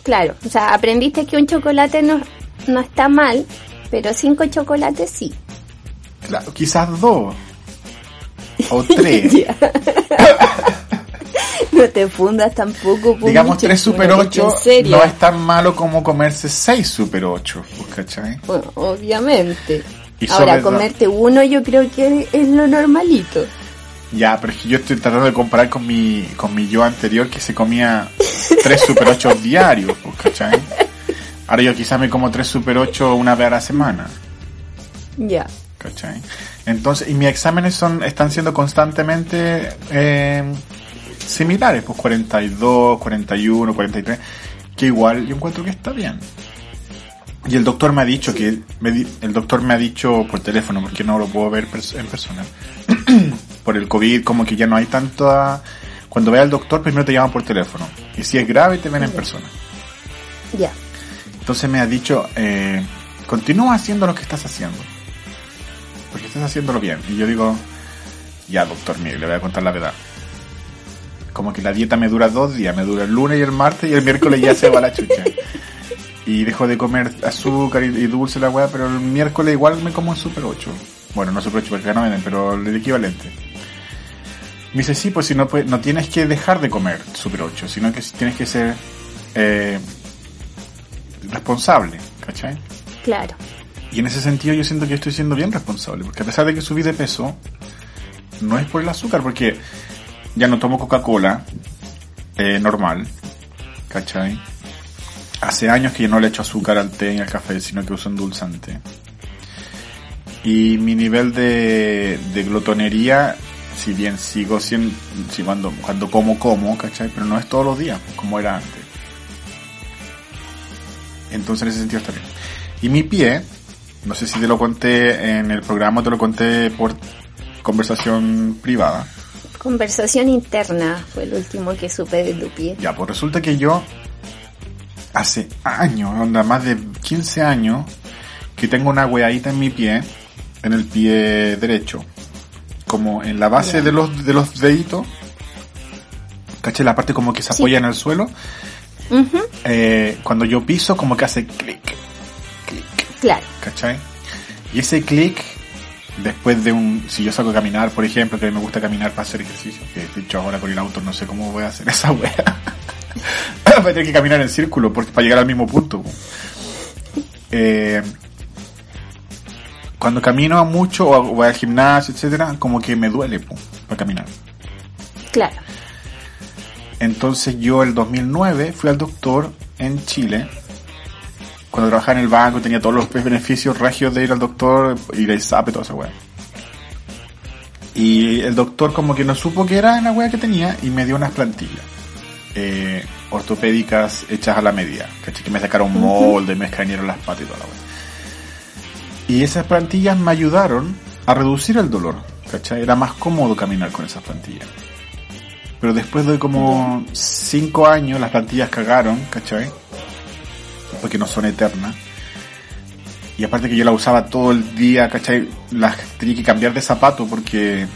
Claro. O sea, aprendiste que un chocolate no, no está mal, pero cinco chocolates sí. Claro, quizás dos o <laughs> tres. <laughs> No te fundas tampoco. pues, Digamos 3 Super una cuestión 8 seria. no es tan malo como comerse 6 Super 8, pues, ¿cachai? Bueno, obviamente. Y Ahora, comerte uno yo creo que es lo normalito. Ya, pero es que yo estoy tratando de comparar con mi, con mi yo anterior que se comía 3 Super 8 <laughs> diarios, pues, ¿cachai? Ahora yo quizás me como 3 Super 8 una vez a la semana, Ya. ¿cachai? Entonces, y mis exámenes son, están siendo constantemente eh, similares, pues 42, 41, 43, que igual yo encuentro que está bien. Y el doctor me ha dicho que, me el doctor me ha dicho por teléfono, porque no lo puedo ver pers- en persona, <clears throat> por el COVID, como que ya no hay tanta... Cuando ve al doctor, primero te llaman por teléfono. Y si es grave, te ven en persona. Ya. Entonces me ha dicho, eh, continúa haciendo lo que estás haciendo. Porque estás haciéndolo bien. Y yo digo, ya doctor, mire, le voy a contar la verdad. Como que la dieta me dura dos días, me dura el lunes y el martes y el miércoles ya se va la chucha. <laughs> Y dejo de comer azúcar y, y dulce la weá, pero el miércoles igual me como un Super 8. Bueno, no Super 8 porque no venden, pero el equivalente. Me dice, sí, pues si no, puedes- no tienes que dejar de comer Super 8, sino que tienes que ser eh, responsable, ¿cachai? Claro. Y en ese sentido yo siento que estoy siendo bien responsable, porque a pesar de que subí de peso, no es por el azúcar, porque ya no tomo Coca-Cola eh, normal, ¿cachai? Hace años que yo no le echo azúcar al té y al café, sino que uso endulzante. Y mi nivel de, de glotonería, si bien sigo siendo, si cuando, cuando como, como, ¿cachai? Pero no es todos los días, pues, como era antes. Entonces en ese sentido está bien. Y mi pie, no sé si te lo conté en el programa, te lo conté por conversación privada. Conversación interna fue el último que supe de tu pie. Ya, pues resulta que yo hace años, onda más de 15 años, que tengo una weadita en mi pie, en el pie derecho, como en la base de los de los deditos, caché la parte como que se Sí. apoya en el suelo, eh, cuando yo piso como que hace clic, clic, Claro. ¿cachai? Y ese clic, después de un, si yo salgo a caminar, por ejemplo, que me gusta caminar para hacer ejercicio, que de hecho ahora con el auto no sé cómo voy a hacer <laughs> esa wea. <laughs> voy a tener que caminar en círculo porque, para llegar al mismo punto. Eh, cuando camino mucho o voy al gimnasio, etcétera, como que me duele po, para caminar. Claro. Entonces yo el 2009 fui al doctor en Chile. Cuando trabajaba en el banco tenía todos los beneficios regios de ir al doctor, ir al SAP y toda esa weá. Y el doctor como que no supo qué era la weá que tenía y me dio unas plantillas. Eh, ortopédicas hechas a la medida. Que me sacaron molde, me escanearon las patas y toda la. Y esas plantillas me ayudaron a reducir el dolor. ¿Cachai? Era más cómodo caminar con esas plantillas. Pero después de como 5 años las plantillas cagaron, ¿cachai? Porque no son eternas. Y aparte que yo la usaba todo el día, ¿cachai? Las tenía que cambiar de zapato porque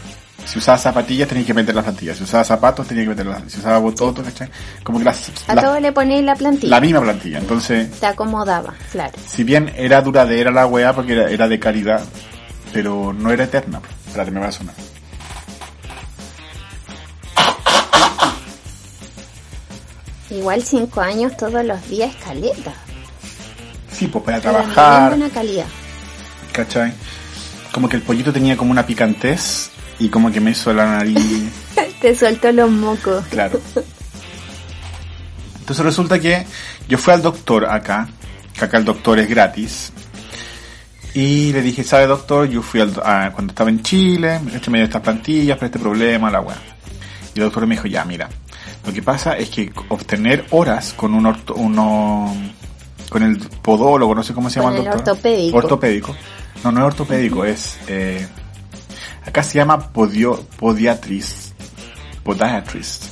si usaba zapatillas tenía que meter las plantillas. Si usaba zapatos tenía que meter las... Si usaba bototos, ¿cachai? Como que las... A la- todo le ponéis la plantilla. la misma plantilla. Entonces, Te acomodaba, claro. si bien era duradera la weá porque era, era de calidad, pero no era eterna. Espérate, me va a sonar. Igual cinco años todos los días caleta. Sí, pues para trabajar, buena calidad. ¿cachai? Como que el pollito tenía como una picantez y como que me hizo la nariz, <laughs> Te soltó los mocos. claro. <laughs> Entonces resulta que yo fui al doctor acá, que acá el doctor es gratis, y le dije, ¿sabe doctor? Yo fui al, a- cuando estaba en Chile, este me dio estas plantillas para este problema, la weá. Y el doctor me dijo, ya, mira, lo que pasa es que obtener horas con un orto, uno, con el podólogo, no sé cómo se llama Con el el doctor. ortopédico. Ortopédico. No, no es ortopédico, es, eh, acá se llama podio, podiatrist, podiatrist.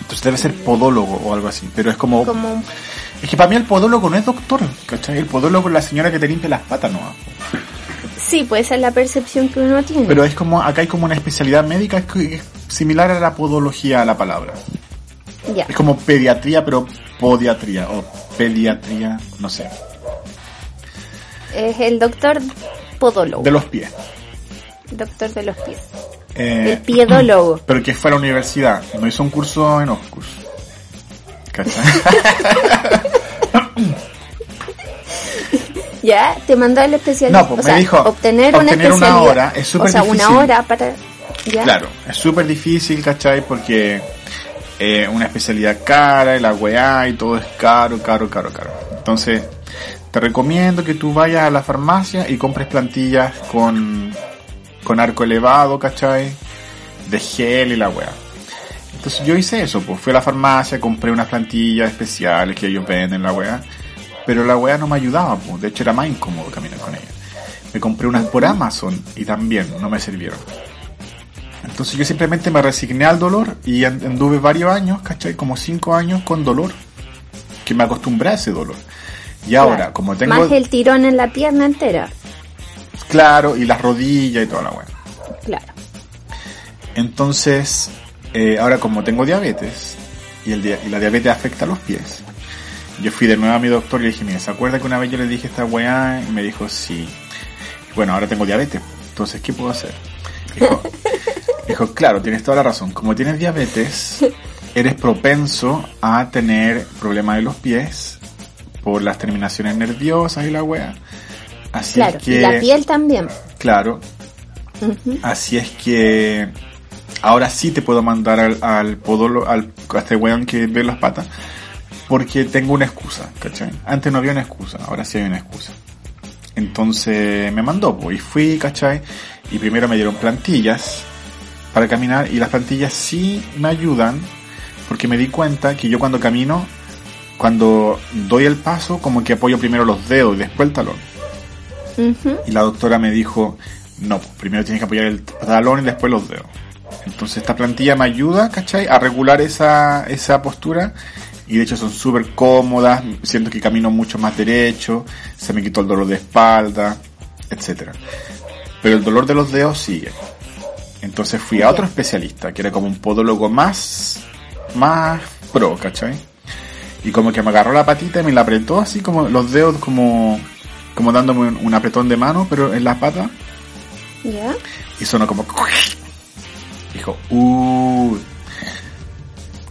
Entonces debe ser podólogo o algo así, pero es como, es que para mí el podólogo no es doctor, ¿cachai? El podólogo es la señora que te limpia las patas, ¿no? Sí, pues esa es la percepción que uno tiene. Pero es como, acá hay como una especialidad médica, que- es similar a la podología a la palabra. ya. Es como pediatría, pero podiatría, o pediatría, no sé, Es el doctor podólogo. de los pies. Doctor de los pies. Eh, El piedólogo. <clears throat> pero que fue a la universidad, no hizo un curso en. ¿Cachai? <laughs> Ya, te mandó el especialista. No, pues o me sea, dijo, obtener, una obtener una especialidad. hora es súper O sea, una hora para. Ya. Claro, es súper difícil, ¿cachai? Porque eh, una especialidad cara, la weá y todo es caro, caro, caro, caro. Entonces, te recomiendo que tú vayas a la farmacia y compres plantillas con, con arco elevado, ¿cachai? De gel y la weá. Entonces yo hice eso, pues fui a la farmacia, compré unas plantillas especiales que ellos venden, la weá. Pero la weá no me ayudaba, pues. De hecho era más incómodo caminar con ella. Me compré unas por Amazon y también no me sirvieron. Entonces yo simplemente me resigné al dolor y and- anduve varios años, ¿cachai? Como cinco años con dolor. Que me acostumbré a ese dolor. Y ahora, como tengo... Más el tirón en la pierna entera. Claro, y las rodillas y toda la weá. Claro. Entonces, eh, ahora como tengo diabetes y, el dia- y la diabetes afecta a los pies, yo fui de nuevo a mi doctor y le dije, mira, ¿se acuerda que una vez yo le dije esta weá? Y me dijo, sí. Bueno, ahora tengo diabetes, entonces, ¿qué puedo hacer? Dijo, <laughs> dijo, claro, tienes toda la razón. Como tienes diabetes, eres propenso a tener problemas de los pies por las terminaciones nerviosas y la weá. Así Claro. es que... Y la piel también. Claro. Así es que ahora sí te puedo mandar al, al podólogo, al, a este weón que ve las patas, porque tengo una excusa, ¿cachai? Antes no había una excusa, ahora sí hay una excusa. Entonces me mandó, pues, y fui, ¿cachai? Y primero me dieron plantillas para caminar, y las plantillas sí me ayudan, porque me di cuenta que yo cuando camino, cuando doy el paso, como que apoyo primero los dedos y después el talón. Y la doctora me dijo, no, pues, primero tienes que apoyar el talón y después los dedos. Entonces esta plantilla me ayuda, ¿cachai? A regular esa, esa postura. Y de hecho son súper cómodas, siento que camino mucho más derecho, se me quitó el dolor de espalda, etcétera. Pero el dolor de los dedos sigue. Entonces fui a otro especialista, que era como un podólogo más, más pro, ¿cachai? Y como que me agarró la patita y me la apretó así como los dedos como, como dándome un, un apretón de mano, pero en la pata. ¿Ya? Y sonó como... Dijo, uh,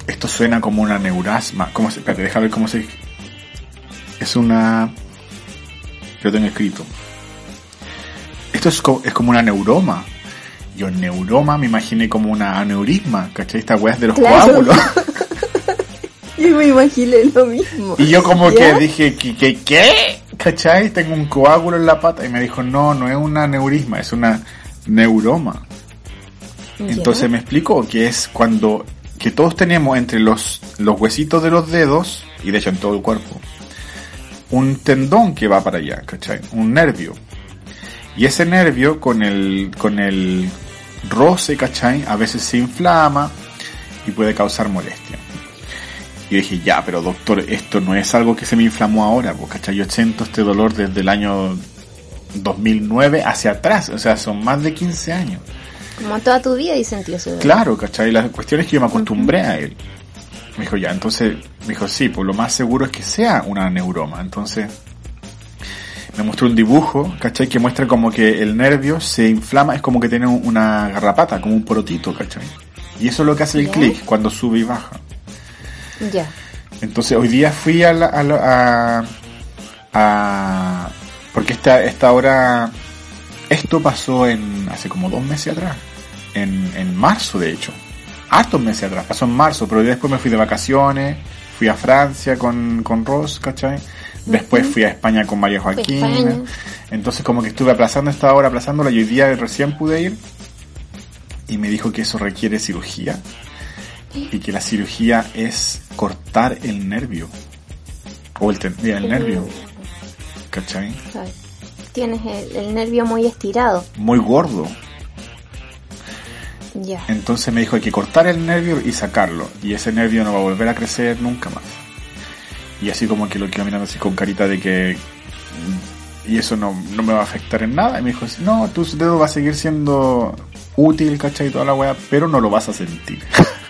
esto suena como una neurasma. ¿Cómo se, espérate, déjame ver cómo se... Es una... Yo tengo escrito. Esto es, co- es como una neuroma. Yo neuroma me imaginé como una aneurisma, ¿cachai? Esta weá es de los Claro. coágulos. <laughs> Yo me imaginé lo mismo. Y yo como ¿Ya? que dije, ¿qué, qué, qué? ¿Cachai? Tengo un coágulo en la pata. Y me dijo, no, no es una neurisma, es una neuroma. Entonces me explicó que es cuando que todos tenemos entre los, los huesitos de los dedos, y de hecho en todo el cuerpo, un tendón que va para allá, ¿cachai? Un nervio. Y ese nervio con el, con el roce, ¿cachai? A veces se inflama y puede causar molestia. Y dije, ya, pero doctor, esto no es algo que se me inflamó ahora, pues, ¿cachai? Yo siento este dolor desde el año 2009 hacia atrás, o sea, son más de 15 años. Como toda tu vida y sentido ese dolor. Claro, ¿cachai? La cuestión es que yo me acostumbré a él. Me dijo, ya, entonces, me dijo, sí, pues lo más seguro es que sea una neuroma. Entonces, me mostró un dibujo, ¿cachai? Que muestra como que el nervio se inflama, es como que tiene una garrapata, como un porotito, ¿cachai? Y eso es lo que hace el clic cuando sube y baja. Ya. Entonces hoy día fui a la, a, la- a, a- porque esta, esta hora, esto pasó en, hace como dos meses atrás, en, en marzo de hecho, hartos meses atrás, pasó en marzo, pero después me fui de vacaciones, fui a Francia con, con Ross, ¿cachai? Después fui a España con María España. entonces como que estuve aplazando esta hora, aplazándola y hoy día recién pude ir y me dijo que eso requiere cirugía y que la cirugía es cortar el nervio o el, el nervio ¿cachai? Tienes el, el nervio muy estirado. muy gordo Ya. entonces me dijo hay que cortar el nervio y sacarlo y ese nervio no va a volver a crecer nunca más y así como que lo quedo mirando así con carita de que y eso no, no me va a afectar en nada y me dijo no tu dedo va a seguir siendo útil ¿cachai? toda la weá pero no lo vas a sentir <laughs>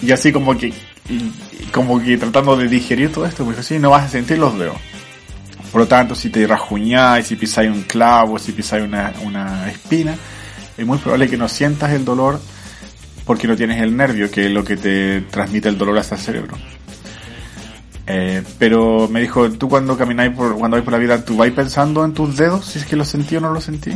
Y así como que, como que tratando de digerir todo esto, pues así no vas a sentir los dedos. Por lo tanto, si te rajuñáis, si pisáis un clavo, si pisáis una, una espina, es muy probable que no sientas el dolor porque no tienes el nervio, que es lo que te transmite el dolor hasta el cerebro. Eh, pero me dijo, tú cuando camináis por, cuando vais por la vida, ¿tú vais pensando en tus dedos, si es que los sentí o no los sentí?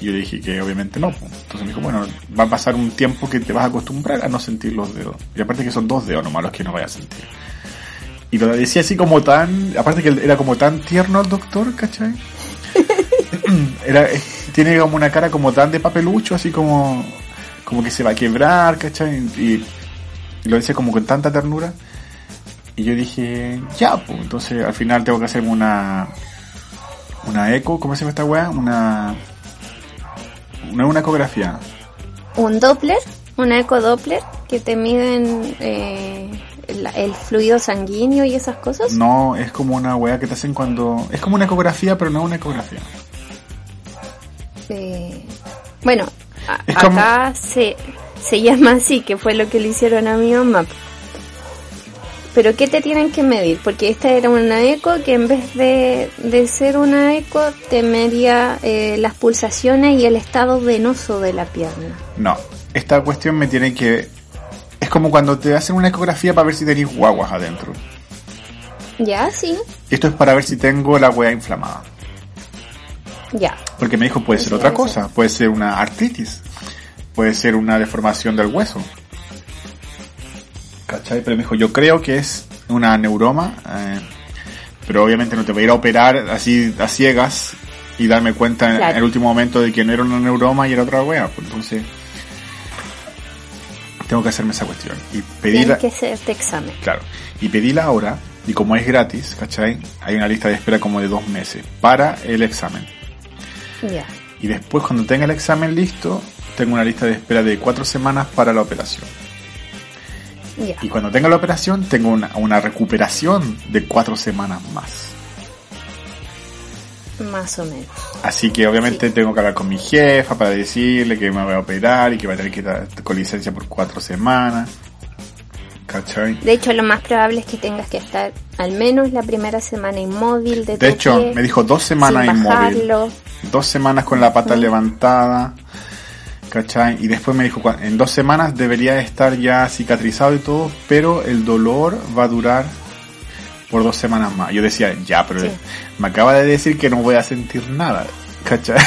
Y yo dije que obviamente no. Entonces me dijo, bueno, va a pasar un tiempo que te vas a acostumbrar a no sentir los dedos. Y aparte que son dos dedos nomás los que no vayas a sentir. Y lo decía así como tan, aparte que era como tan tierno el doctor, ¿cachai? <laughs> era, tiene como una cara como tan de papelucho, así como, como que se va a quebrar, ¿cachai? Y, y lo decía como con tanta ternura. Y yo dije, ya, pues, entonces al final tengo que hacerme una, una eco, ¿cómo se llama esta weá? Una, no es una ecografía. un Doppler, un eco Doppler, que te miden eh, el, el fluido sanguíneo y esas cosas. No, es como una weá que te hacen cuando... Es como una ecografía, pero no una ecografía. Eh, bueno, a- Es como- acá se, se llama así, que fue lo que le hicieron a mi mamá. Pero ¿qué te tienen que medir? Porque esta era una eco que en vez de, de ser una eco te medía eh, las pulsaciones y el estado venoso de la pierna. No, esta cuestión me tiene que... Es como cuando te hacen una ecografía para ver si tenéis guaguas adentro. Ya, sí, Esto es para ver si tengo la weá inflamada. ya. Porque me dijo, puede ser Sí, otra cosa. Puede ser una artritis. Puede ser una deformación del hueso. ¿Cachai? Pero me dijo, yo creo que es una neuroma. eh, pero obviamente no te voy a ir a operar así a ciegas y darme cuenta en- Claro. en el último momento de que no era una neuroma y era otra wea. Pues entonces, tengo que hacerme esa cuestión. Y pedí Tienes la, que hacerte examen. claro, y pedí la hora Y como es gratis, ¿cachai? Hay una lista de espera como de dos meses para el examen. Ya. Y después cuando tenga el examen listo, tengo una lista de espera de cuatro semanas para la operación. Y cuando tenga la operación, tengo una, una recuperación de cuatro semanas más. Más o menos. Así que obviamente tengo que hablar con mi jefa para decirle que me voy a operar y que va a tener que estar con licencia por cuatro semanas. ¿Cachai? De hecho, lo más probable es que tengas que estar al menos la primera semana inmóvil de, De hecho, pie, me dijo dos semanas inmóvil. bajarlo. Dos semanas con la pata levantada. ¿Cachai? Y después me dijo, "Cua- en dos semanas debería estar ya cicatrizado y todo, pero el dolor va a durar por dos semanas más. Yo decía, ya, pero Sí. me acaba de decir que no voy a sentir nada. ¿Cachai?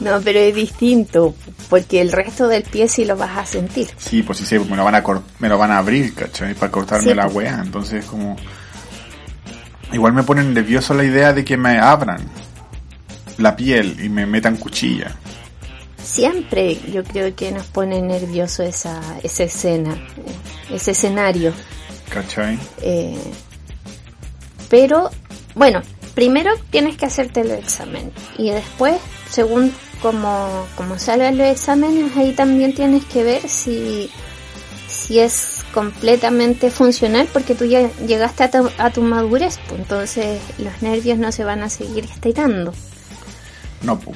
No, pero es distinto, porque el resto del pie sí lo vas a sentir. Sí, pues sí, sí, me lo van a me lo van a abrir, ¿cachai? Para cortarme Sí, la pues. wea. Entonces, como. Igual me ponen nervioso la idea de que me abran la piel y me metan cuchilla. Siempre yo creo que nos pone nervioso esa, esa escena, ese escenario. ¿cachai? Eh, pero, bueno, primero tienes que hacerte el examen y después, según como, como salgan los exámenes, ahí también tienes que ver si, si es completamente funcional porque tú ya llegaste a tu, a tu madurez, pues entonces los nervios no se van a seguir estirando. No, pu.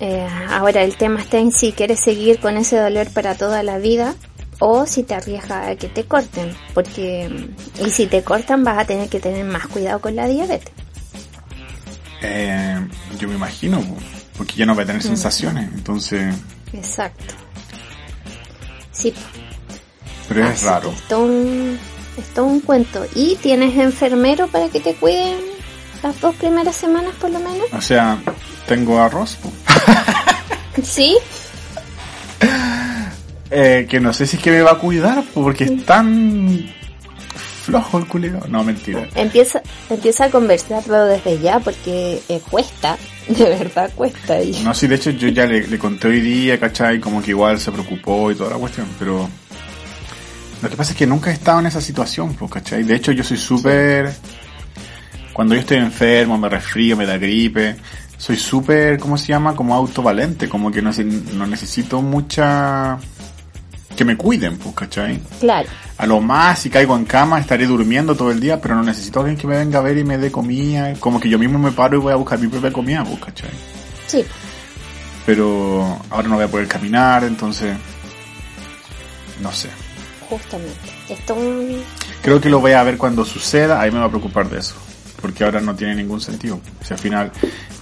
Eh, ahora el tema está en si quieres seguir con ese dolor para toda la vida o si te arriesgas a que te corten, porque mm, y si te cortan vas a tener que tener más cuidado con la diabetes. Eh, yo me imagino, porque ya no voy a tener sensaciones. Entonces, Exacto. Sí, pero es así raro. Es todo, un, es todo un cuento. ¿Y tienes enfermero para que te cuiden las dos primeras semanas por lo menos? O sea, tengo arroz. <laughs> Sí. Eh, que no sé si es que me va a cuidar, porque es tan flojo el culero. No, mentira. Empieza, empieza a conversarlo desde ya porque eh, cuesta, <laughs> de verdad cuesta. Y... No, sí, de hecho yo ya le, le conté hoy día, ¿cachai? Como que igual se preocupó y toda la cuestión, pero... Lo que pasa es que nunca he estado en esa situación, pues, ¿cachai? De hecho yo soy súper... Cuando yo estoy enfermo, me resfrío, me da gripe, soy súper, ¿cómo se llama? Como autovalente, como que no, no necesito mucha... Que me cuiden, pues, ¿cachai? Claro. A lo más, si caigo en cama, estaré durmiendo todo el día, pero no necesito alguien que me venga a ver y me dé comida. Como que yo mismo me paro y voy a buscar mi propia comida, pues, ¿cachai? Sí. pero ahora no voy a poder caminar, entonces no sé. Justamente. Esto. Creo que lo voy a ver cuando suceda, ahí me va a preocupar de eso, porque ahora no tiene ningún sentido. Si al final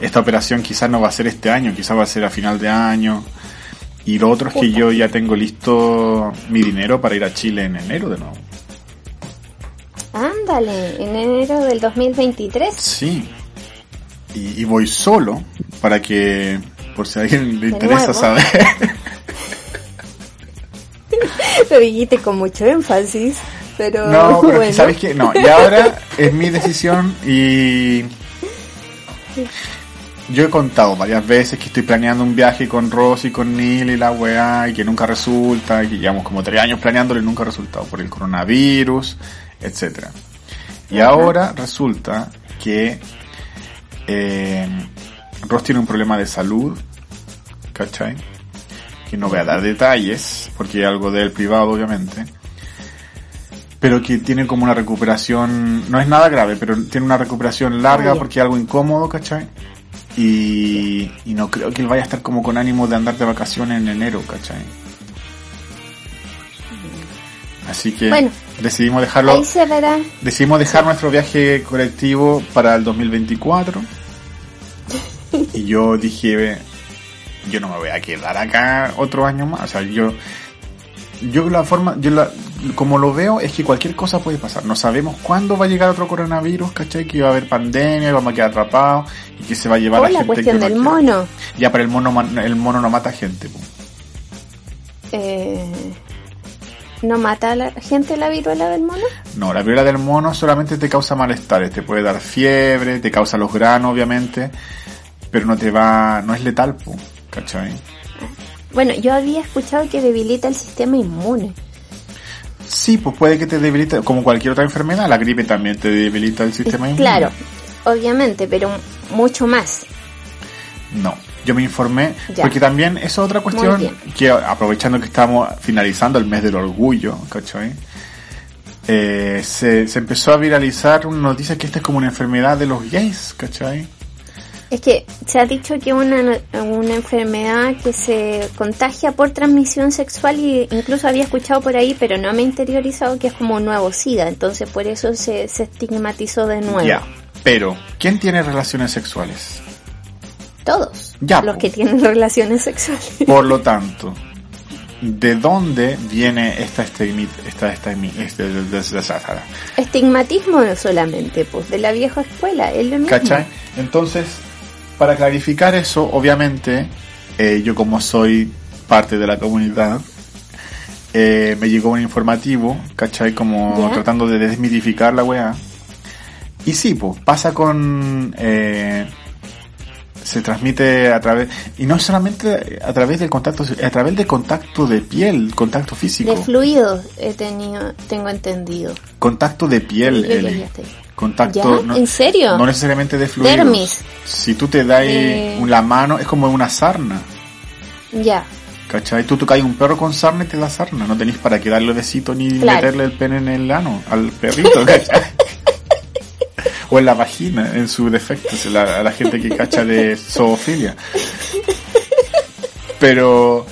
esta operación quizás no va a ser este año, quizás va a ser a final de año. Y lo otro es que yo ya tengo listo mi dinero para ir a Chile en enero de nuevo. Ándale, en enero del 2023. Sí. Y, y voy solo para que, por si a alguien le De interesa nuevo. saber. <laughs> Lo dijiste con mucho énfasis, pero No, <laughs> pero es que, bueno. ¿sabes qué? No, y ahora es mi decisión y yo he contado varias veces que estoy planeando un viaje con Rosy, con Neil y la weá y que nunca resulta, y que llevamos como tres años planeándolo y nunca ha resultado por el coronavirus, etcétera. Y ahora resulta que eh, Ross tiene un problema de salud, ¿cachai? Que no voy a dar detalles, porque es algo del privado, obviamente pero que tiene como una recuperación, no es nada grave, pero tiene una recuperación larga porque es algo incómodo, ¿cachai? Y, y no creo que él vaya a estar como con ánimo de andar de vacaciones en enero, ¿cachai? Así que Bueno. decidimos dejarlo, Ahí se verá. decidimos dejar nuestro viaje colectivo para el 2024. y yo dije, yo no me voy a quedar acá otro año más, o sea, yo yo la forma, yo la, como lo veo es que cualquier cosa puede pasar. No sabemos cuándo va a llegar otro coronavirus, ¿cachai? Que va a haber pandemia, vamos a quedar atrapados y que se va a llevar a la gente cuestión que del no mono. Ya, pero el mono, el mono no mata gente. po. Eh, ¿No mata a la gente la viruela del mono? No, la viruela del mono solamente te causa malestares, te puede dar fiebre, te causa los granos, obviamente, pero no te va, no es letal, po, ¿cachai? Bueno, yo había escuchado que debilita el sistema inmune. Sí, pues puede que te debilite, como cualquier otra enfermedad, la gripe también te debilita el sistema inmune. Claro, obviamente, pero mucho más. No, yo me informé, Ya. porque también es otra cuestión que aprovechando que estamos finalizando el mes del orgullo, ¿cachai? Eh, se, se empezó a viralizar una noticia que esta es como una enfermedad de los gays, ¿cachai? Es que se ha dicho que una, una enfermedad que se contagia por transmisión sexual y incluso había escuchado por ahí, pero no me he interiorizado que es como un nuevo SIDA, entonces por eso se, se estigmatizó de nuevo. Ya, pero ¿quién tiene relaciones sexuales? Todos Ya, los po. que tienen <laughs> relaciones sexuales. Por lo tanto, ¿de dónde viene esta estigmi- esta, esta, este, Estigmatismo solamente, pues, de la vieja escuela, es lo mismo. ¿Cachai? Entonces, para clarificar eso, obviamente, eh, yo como soy parte de la comunidad, eh, me llegó un informativo, ¿cachai? Como tratando de desmitificar la weá. Y sí, pues, pasa con... eh, se transmite a través... Y no solamente a través del contacto, a través del contacto de piel, contacto físico. De fluidos he tenido, tengo entendido. Contacto de piel, Eli. Contacto... ¿Ya? no- ¿En serio? No necesariamente de fluidos. Dermis. Si tú te das Eh. la mano, es como una sarna. Ya. ¿Cachai? Tú tocas un perro con sarna y te da sarna. No tenéis para que darle besito ni Claro. meterle el pene en el ano al perrito, ¿cachai? <laughs> o en la vagina, en su defecto. La, a la gente que cacha de zoofilia. Pero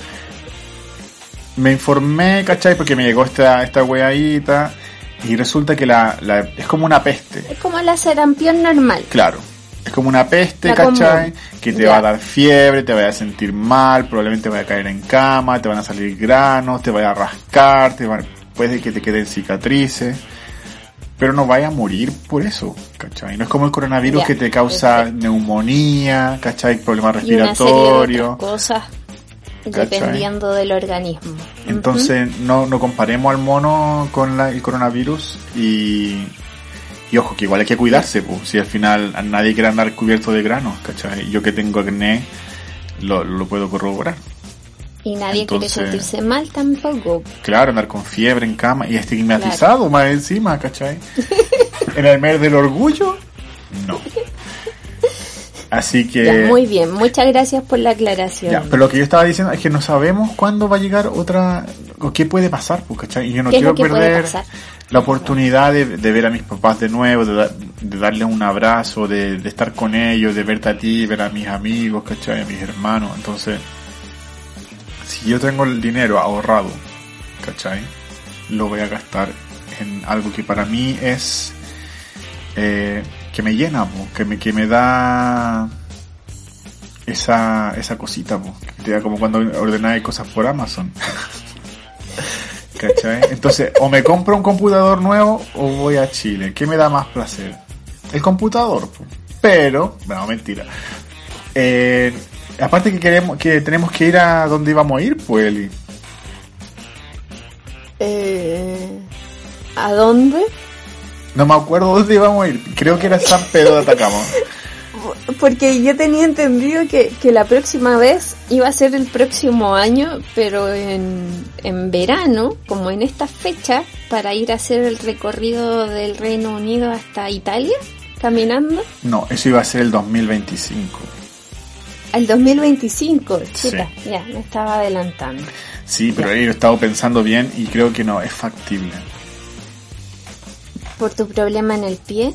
me informé, ¿cachai? Porque me llegó esta, esta weadita y resulta que la, la, es como una peste. Es como la sarampión normal. Claro. Es como una peste, La ¿cachai? común. Que te Ya. va a dar fiebre, te vaya a sentir mal, probablemente vaya a caer en cama, te van a salir granos, te vaya a rascar, te va, puede que te queden cicatrices. Pero no vaya a morir por eso, ¿cachai? No es como el coronavirus Ya, que te causa perfecto. neumonía, ¿cachai? Problemas Y una serie de respiratorios. otras cosas ¿Cachai? dependiendo del organismo. Entonces, no, no comparemos al mono con la- el coronavirus y, y ojo, que igual hay que cuidarse, pues, si al final a nadie quiere andar cubierto de granos, ¿cachai? Yo que tengo acné, lo, lo puedo corroborar. Y nadie Entonces- quiere sentirse mal tampoco. Claro, andar con fiebre en cama y estigmatizado más encima, ¿cachai? <laughs> en el mes del orgullo, no. <laughs> Así que... Ya, muy bien, muchas gracias por la aclaración. Ya, pero lo que yo estaba diciendo es que no sabemos cuándo va a llegar otra, o qué puede pasar, pues, ¿cachai? Y yo no ¿Qué es quiero perder la oportunidad de, de ver a mis papás de nuevo, de, da- de darles un abrazo, de, de estar con ellos, de verte a ti, ver a mis amigos, ¿cachai? A mis hermanos. Entonces, si yo tengo el dinero ahorrado, ¿cachai? Lo voy a gastar en algo que para mí es eh, que me llena, po, que me, que me da esa, esa cosita, po, que te da como cuando ordenáis cosas por Amazon. <laughs> ¿Cachai? Entonces, o me compro un computador nuevo o voy a Chile. ¿Qué me da más placer? El computador, po. pero, no, mentira. Eh, aparte que queremos, que tenemos que ir a donde íbamos a ir, pues, Eli. Eh, ¿A dónde? No me acuerdo dónde íbamos a ir. Creo que era San Pedro de Atacama. Porque yo tenía entendido que, que la próxima vez iba a ser el próximo año, pero en, en verano, como en esta fecha, para ir a hacer el recorrido del Reino Unido hasta Italia, caminando, No, eso iba a ser el 2025. al 2025. Sí. Chuta, ya, me estaba adelantando. Sí, pero he estado pensando bien y creo que no, es factible. ¿Por tu problema en el pie?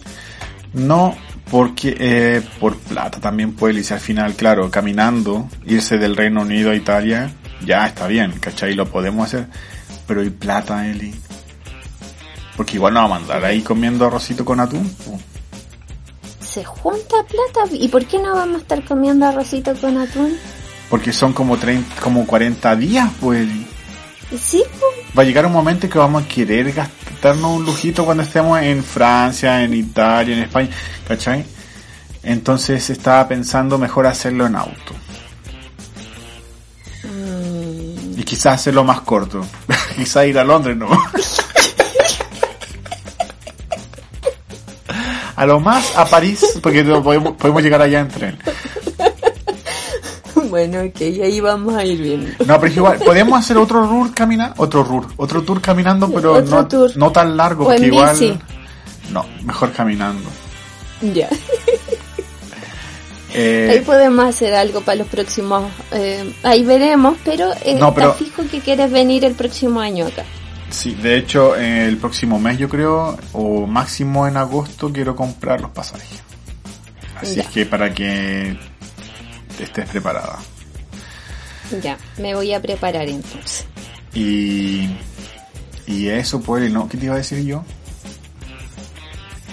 No, porque eh, por plata también puede irse al final, claro, caminando, irse del Reino Unido a Italia, ya está bien, ¿cachai? Lo podemos hacer. Pero ¿y plata, Eli? Porque igual no vamos a andar ahí comiendo arrocito con atún. ¿Se junta plata? ¿Y por qué no vamos a estar comiendo arrocito con atún? Porque son como 30, como 40 días, pues. Eli. Sí, pues, Va a llegar un momento que vamos a querer gastarnos un lujito cuando estemos en Francia, en Italia, en España, ¿cachai? Entonces estaba pensando mejor hacerlo en auto. mm, Y quizás hacerlo más corto. <laughs> quizás ir a Londres, ¿no? <laughs> a lo más a París, porque podemos, podemos llegar allá en tren. Bueno, ok, ahí vamos a ir viendo. No, pero es igual, podemos hacer otro tour caminando, otro tour, otro tour caminando, pero no, tour. no tan largo, O porque igual... bici. No, mejor caminando. Ya. <laughs> Eh, Ahí podemos hacer algo para los próximos. eh, ahí veremos, pero, eh, No, pero- está fijo que quieres venir el próximo año acá. Sí, de hecho, el próximo mes yo creo, o máximo en agosto, quiero comprar los pasajes. Así Ya. es que para que estés preparada. Ya, me voy a preparar entonces. Y, y eso, pues, ¿no? ¿Qué te iba a decir yo?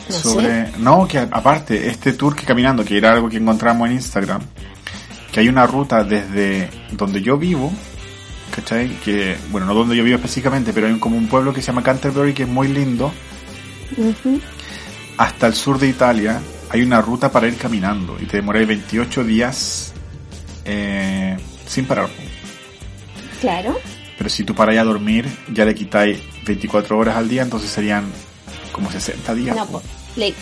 No Sobre, no, que aparte, este tour que caminando, que era algo que encontramos en Instagram, que hay una ruta desde donde yo vivo, ¿cachai? Que, bueno, no donde yo vivo específicamente, pero hay como un pueblo que se llama Canterbury, que es muy lindo, hasta el sur de Italia hay una ruta para ir caminando y te demoráis 28 días eh, sin parar. Claro. Pero si tú paráis a dormir, ya le quitáis 24 horas al día, entonces serían como 60 días. No, po, le,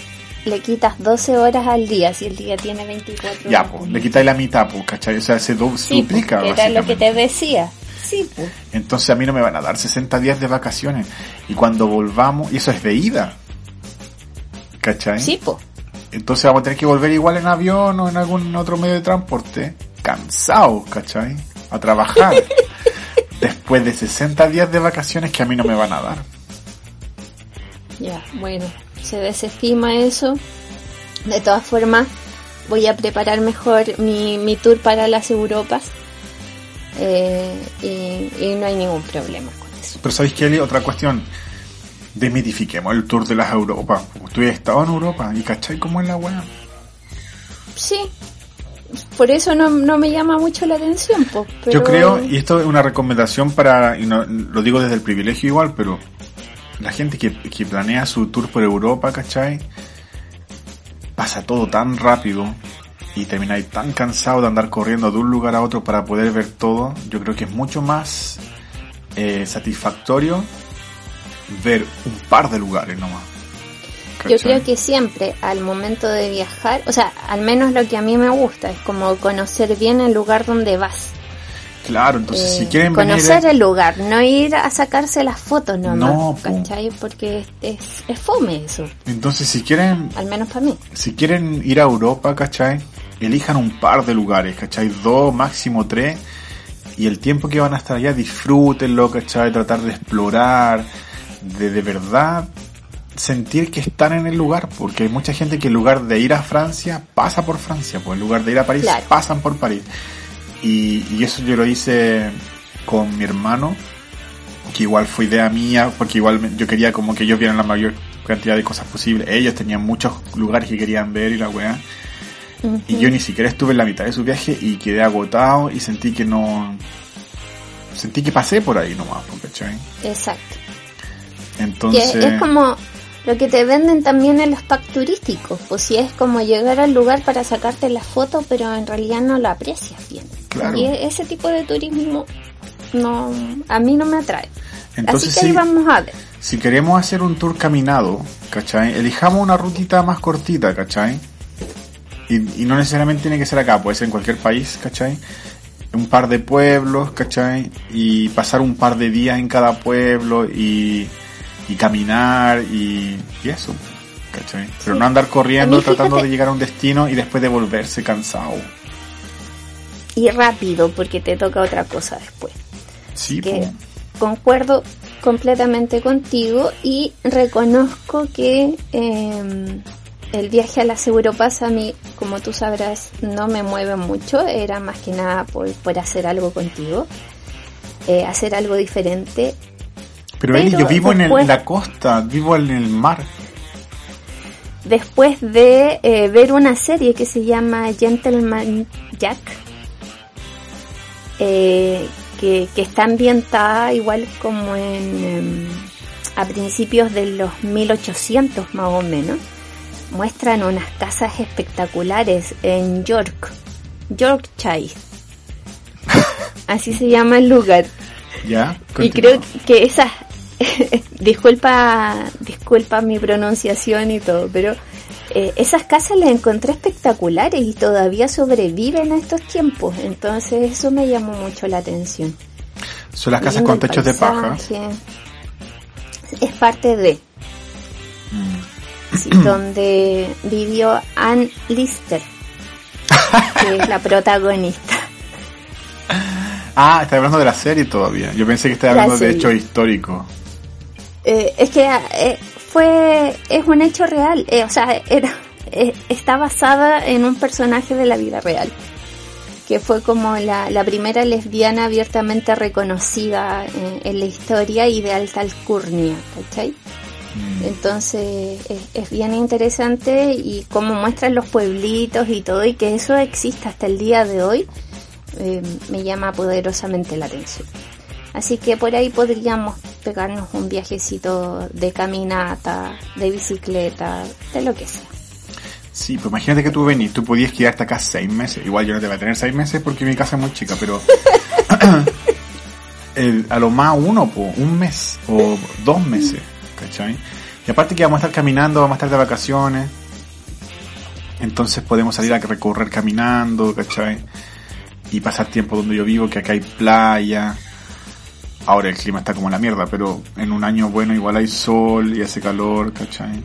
le quitas 12 horas al día si el día tiene 24 Ya, horas. pues, le quitáis la mitad, pues, ¿cachai? O sea, se, se Sí, po, duplica. era lo que te decía. Sí, pues. Entonces a mí no me van a dar 60 días de vacaciones. Y cuando volvamos, y eso es de ida. ¿Cachai? Sí, pues. Entonces vamos a tener que volver igual en avión o en algún otro medio de transporte, cansados, ¿cachai? A trabajar. <laughs> Después de 60 días de vacaciones que a mí no me van a dar. Ya, bueno, se desestima eso. De todas formas, voy a preparar mejor mi, mi tour para las Europas. Eh, y, y no hay ningún problema con eso. Pero ¿sabéis qué, Eli? Otra cuestión. Desmitifiquemos el tour de las Europas. Tú has estado en Europa y ¿cachai cómo es la weá? Sí, por eso no, no me llama mucho la atención. Pues, pero... Yo creo, y esto es una recomendación para, y no, lo digo desde el privilegio igual, pero la gente que, que planea su tour por Europa, ¿cachai? Pasa todo tan rápido y termináis tan cansado de andar corriendo de un lugar a otro para poder ver todo. Yo creo que es mucho más eh, satisfactorio ver un par de lugares nomás. Yo creo que siempre al momento de viajar, o sea, al menos lo que a mí me gusta es como conocer bien el lugar donde vas. Claro, entonces Eh, si quieren venir... conocer el lugar, no ir a sacarse las fotos nomás, No. ¿cachai? Porque es, es, es fome eso, Entonces si quieren al menos para mí. si quieren ir a Europa, ¿cachai? Elijan un par de lugares, ¿cachai? Dos, máximo tres. Y el tiempo que van a estar allá, disfrútenlo, ¿cachai? Tratar de explorar, de de verdad sentir que están en el lugar. Porque hay mucha gente que en lugar de ir a Francia, pasa por Francia. Pues en lugar de ir a París, Claro. pasan por París. Y, y eso yo lo hice con mi hermano, que igual fue idea mía, porque igual me- yo quería como que ellos vieran la mayor cantidad de cosas posibles. Ellos tenían muchos lugares que querían ver y la weá. Y yo ni siquiera estuve en la mitad de su viaje y quedé agotado y sentí que no... Sentí que pasé por ahí nomás, ¿cachai? Exacto. Que Entonces... es como lo que te venden también en los packs turísticos, pues si es como llegar al lugar para sacarte la foto, pero en realidad no lo aprecias bien. Claro. Y e- ese tipo de turismo no a mí no me atrae. Entonces Así que ahí sí, vamos a ver. si queremos hacer un tour caminado, ¿cachai? Elijamos una rutita más cortita, ¿cachai? Y, y no necesariamente tiene que ser acá, puede ser en cualquier país, ¿cachai? Un par de pueblos, ¿cachai? Y pasar un par de días en cada pueblo y, y caminar y, y eso, ¿cachai? Pero Sí. no andar corriendo tratando de llegar a un destino y después de volverse cansado. Y rápido, porque te toca otra cosa después. Sí, que concuerdo completamente contigo y reconozco que eh, el viaje a las Europas a mí, como tú sabrás, no me mueve mucho, era más que nada por, por hacer algo contigo, eh, hacer algo diferente. Pero, Eli, pero yo vivo en, el- la costa, vivo en el mar. Después de eh, ver una serie que se llama Gentleman Jack, eh, que, que está ambientada igual como en em, a principios de los 1800 más o menos, muestran unas casas espectaculares en York, Yorkshire. <laughs> Así se llama el lugar. ¿Ya? Y creo que esas, <laughs> disculpa, disculpa mi pronunciación y todo, pero eh, esas casas las encontré espectaculares y todavía sobreviven a estos tiempos. Entonces eso me llamó mucho la atención. Son las casas con techos de paja. Es parte de. Mm. <clears throat> donde vivió Ann Lister, que es la <laughs> protagonista. Ah, está hablando de la serie todavía. Yo pensé que estaba hablando de hecho histórico. Eh, es que eh, fue es un hecho real, eh, o sea, era está basada en un personaje de la vida real, que fue como la, primera lesbiana abiertamente reconocida en, la historia y de alta alcurnia, ¿cachai? Mm. Entonces es, bien interesante y cómo muestran los pueblitos y todo y que eso exista hasta el día de hoy me llama poderosamente la atención. Así que por ahí podríamos pegarnos un viajecito de caminata, de bicicleta, de lo que sea. Sí, pues imagínate que tú venís, tú podías quedarte acá seis meses. Igual yo no te voy a tener seis meses porque mi casa es muy chica, pero <laughs> a lo más uno, un mes o dos meses, ¿cachai? Y aparte que vamos a estar caminando, vamos a estar de vacaciones, entonces podemos salir a recorrer caminando, ¿cachai? Y pasar tiempo donde yo vivo, que acá hay playa, Ahora el clima está como la mierda, pero en un año bueno igual hay sol y hace calor, ¿cachai?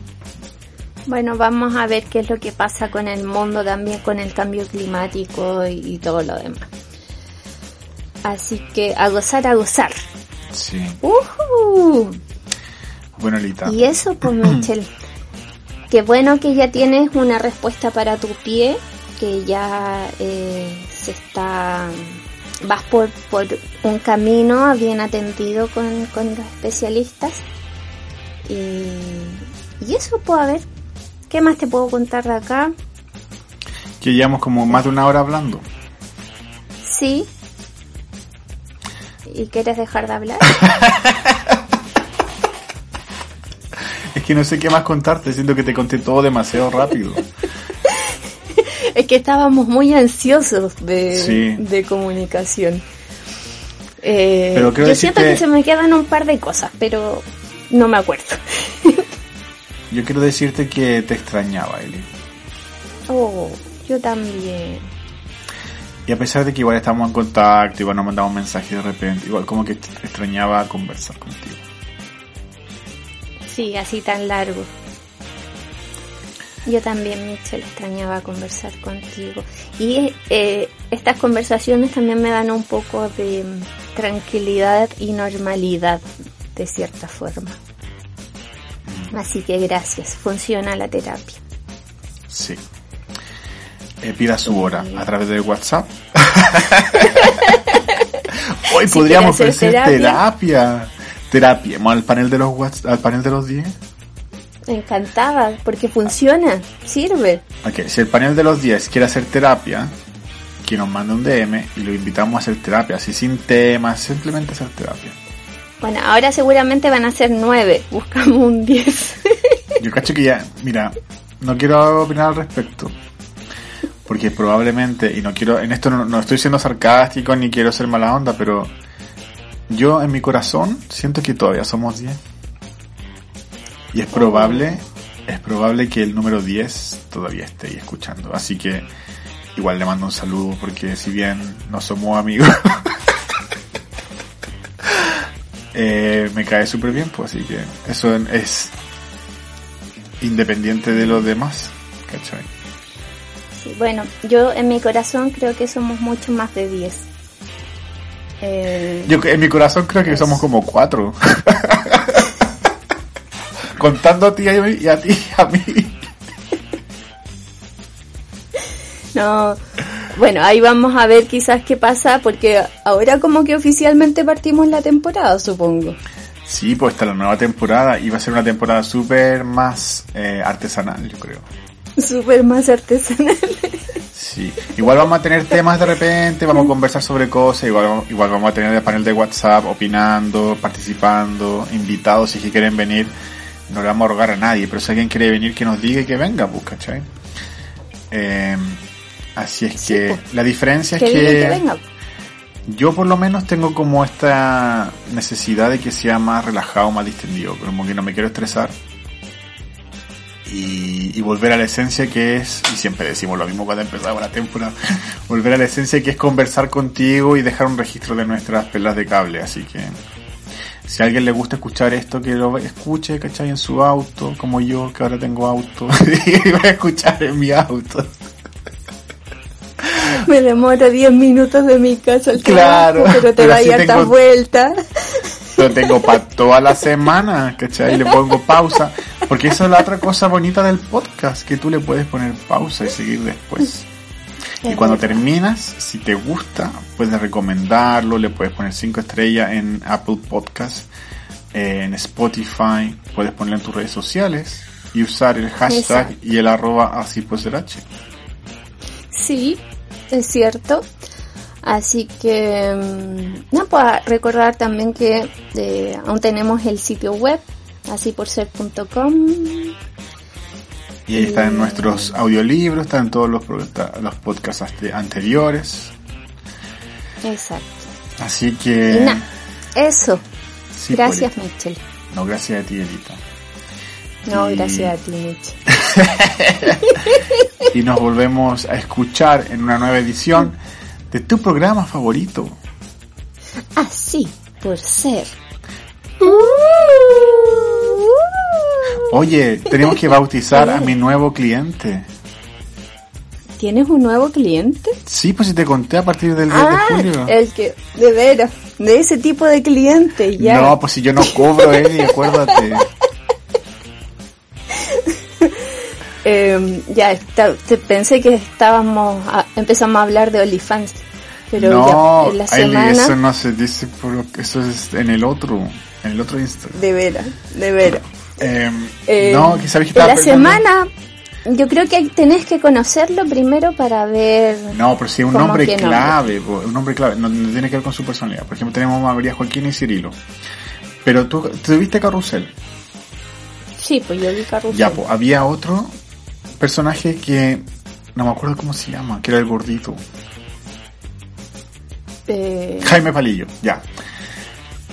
Bueno, vamos a ver qué es lo que pasa con el mundo también, con el cambio climático y, todo lo demás. Así que a gozar, a gozar. Sí. Uh Bueno, Lita. Y eso, pues, <clears throat> Michelle. Qué bueno que ya tienes una respuesta para tu pie, que ya eh, se está vas por, por un camino bien atendido con, con los especialistas. Y, y eso, a ver, ¿qué más te puedo contar de acá? Que llevamos como más de una hora hablando. Sí. ¿Y quieres dejar de hablar? <laughs> es que no sé qué más contarte, siento que te conté todo demasiado rápido. <laughs> es que estábamos muy ansiosos de, comunicación. Eh, yo siento que se me quedan un par de cosas, pero no me acuerdo. <laughs> yo quiero decirte que te extrañaba, Eli. Oh, yo también. Y a pesar de que igual estábamos en contacto, igual nos mandamos mensajes de repente, igual como que extrañaba conversar contigo. Sí, así tan largo. Yo también, Michelle, extrañaba conversar contigo. Y eh, estas conversaciones también me dan un poco de tranquilidad y normalidad, de cierta forma. Así que gracias, funciona la terapia. Sí. Eh, pida su hora a través de WhatsApp. <laughs> Hoy podríamos ofrecer terapia. Terapia. ¿Vamos al panel de los al panel de los 10? Encantada, porque funciona, sirve. Ok, si el panel de los 10 quiere hacer terapia, que nos mande un DM y lo invitamos a hacer terapia, así sin temas, simplemente hacer terapia. Bueno, ahora seguramente van a ser 9, buscamos un 10. Yo cacho que ya, mira, no quiero opinar al respecto. Porque probablemente, y no quiero, en esto no, no estoy siendo sarcástico ni quiero ser mala onda, pero yo en mi corazón siento que todavía somos 10. Y es probable, es probable que el número 10 todavía esté ahí escuchando. Así que igual le mando un saludo porque si bien no somos amigos, <laughs> eh, me cae súper bien, pues así que eso es independiente de los demás, ¿cachai? Sí, bueno, yo en mi corazón creo que somos mucho más de 10. Eh, yo en mi corazón creo que somos como 4. <laughs> contando a ti y a ti a mí. No, bueno, ahí vamos a ver quizás qué pasa, porque ahora como que oficialmente partimos la temporada, supongo. Sí, pues está la nueva temporada y va a ser una temporada súper más eh, artesanal, yo creo. Súper más artesanal. <laughs> Sí, igual vamos a tener temas de repente, vamos a conversar sobre cosas, igual, igual vamos a tener el panel de WhatsApp opinando, participando, invitados si quieren venir no le vamos a rogar a nadie, pero si alguien quiere venir que nos diga y que venga, pues, ¿cachai? Eh, así es que pues. la diferencia es que, yo por lo menos tengo como esta necesidad de que sea más relajado, más distendido, como que no me quiero estresar. y, y volver a la esencia que es, y siempre decimos lo mismo cuando empezamos la temporada, <laughs> volver a la esencia que es conversar contigo y dejar un registro de nuestras pelas de cable, así que si a alguien le gusta escuchar esto, que lo escuche, ¿cachai? En su auto, como yo, que ahora tengo auto, <laughs> y voy a escuchar en mi auto. Me demora 10 minutos de mi casa al Claro, trabajo, pero te da así hartas vueltas. Lo tengo para <laughs> toda la semana, ¿cachai? Le pongo pausa. Porque eso es la otra cosa bonita del podcast, que tú le puedes poner pausa y seguir después. Y cuando terminas, si te gusta, puedes recomendarlo, le puedes poner 5 estrellas en Apple Podcast, eh, en Spotify, puedes ponerlo en tus redes sociales y usar el hashtag Exacto. y el arroba así pues ser H. Sí, es cierto. Así que, mm, no, pues recordar también que eh, aún tenemos el sitio web, así por ser.com. Y ahí están nuestros audiolibros, están todos los, los podcasts ante- anteriores. Exacto. Así que... eso. sí, gracias, Poli. Michelle. No, gracias a ti, Elita. No, Y- gracias a ti, Michelle. <laughs> Y nos volvemos a escuchar en una nueva edición de tu programa favorito. Así por ser. Oye, tenemos que bautizar a mi nuevo cliente. ¿Tienes un nuevo cliente? Sí, pues si te conté a partir del 10 Ah, de julio. el que, de veras, de ese tipo de cliente, ya. No, pues si yo no cobro, Eddie, acuérdate. <laughs> Eh, ya, está- te- pensé que estábamos, a- empezamos a hablar de OnlyFans, pero no, ya, en la Eli, semana, eso no se dice, por, eso es en el otro, en el otro Instagram. de veras, de veras. Eh, Eh, no, que sabes que la pensando- semana, yo creo que tenés que conocerlo primero para ver, No, pero sí, un ¿Cómo nombre nombre? clave, po, un nombre clave, no, no tiene que ver con su personalidad. Por ejemplo, tenemos a María Joaquín y Cirilo. Pero tú, ¿tú viste Carrusel? sí, pues yo vi Carrusel. Ya, pues, había otro personaje que no me acuerdo cómo se llama, que era el gordito. Eh, Jaime Palillo, ya.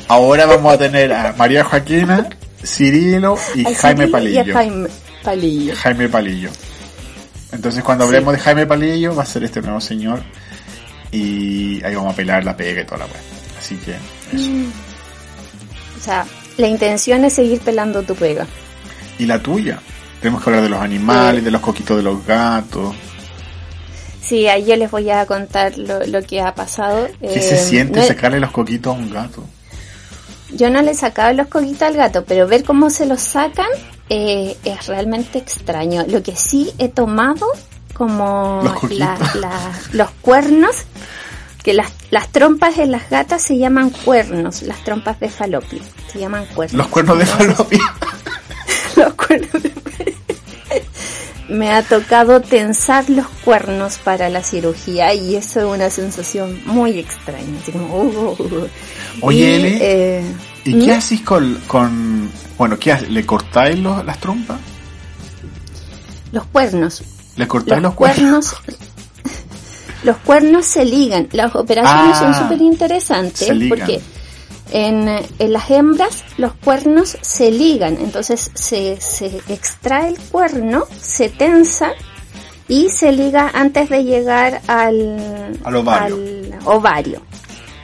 Ahora vamos a tener a María Joaquina, Cirilo y Jaime Cirilo Palillo. Y Jaime Palillo. Jaime Palillo. Entonces cuando Sí. hablemos de Jaime Palillo va a ser este nuevo señor y ahí vamos a pelar la pega y toda la weá. Así que eso. Mm. O sea, la intención es seguir pelando tu pega. Y la tuya. Tenemos que hablar de los animales, Sí. de los coquitos de los gatos. Sí, ahí yo les voy a contar lo, lo que ha pasado. ¿Qué Eh, se siente no- sacarle los coquitos a un gato? Yo no le sacaba los coquitos al gato, pero ver cómo se los sacan eh, es realmente extraño. Lo que sí he tomado como Los la- la- los cuernos, que las, las trompas en las gatas se llaman cuernos, las trompas de falopio, se llaman cuernos. Los cuernos de falopio. <laughs> los cuernos de- Me ha tocado tensar los cuernos para la cirugía y eso es una sensación muy extraña. Así como, uh, uh, uh. Oye, Y, Eli, eh, ¿Y ¿Mm? qué haces con, con... Bueno, ¿qué haces? ¿Le cortáis los- las trompas? los cuernos. ¿Le cortáis los los, cuernos? cuernos <laughs> los cuernos se ligan las operaciones Ah, son súper interesantes porque en, en las hembras los cuernos se ligan entonces se, se extrae el cuerno se tensa y se liga antes de llegar al, Al ovario. al ovario.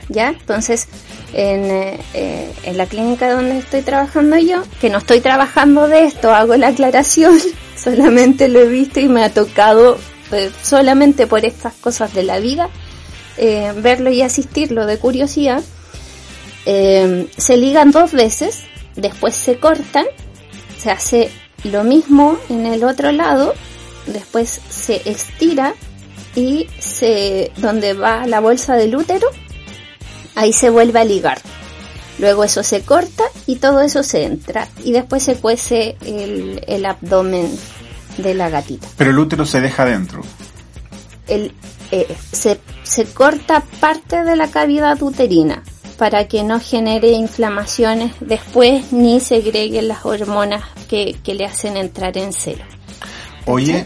¿ya? Entonces, en, eh, eh, en la clínica donde estoy trabajando yo, que no estoy trabajando de esto, hago la aclaración, <laughs> solamente lo he visto y me ha tocado eh, solamente por estas cosas de la vida, verlo y asistirlo de curiosidad. Se ligan dos veces, después se cortan, se hace lo mismo en el otro lado, después se estira y se donde va la bolsa del útero, ahí se vuelve a ligar. Luego eso se corta y todo eso se entra y después se cuece el, el abdomen de la gatita. Pero el útero se deja dentro. El, eh, se, se corta parte de la cavidad uterina para que no genere inflamaciones después ni segreguen las hormonas que, que le hacen entrar en celo. Oye,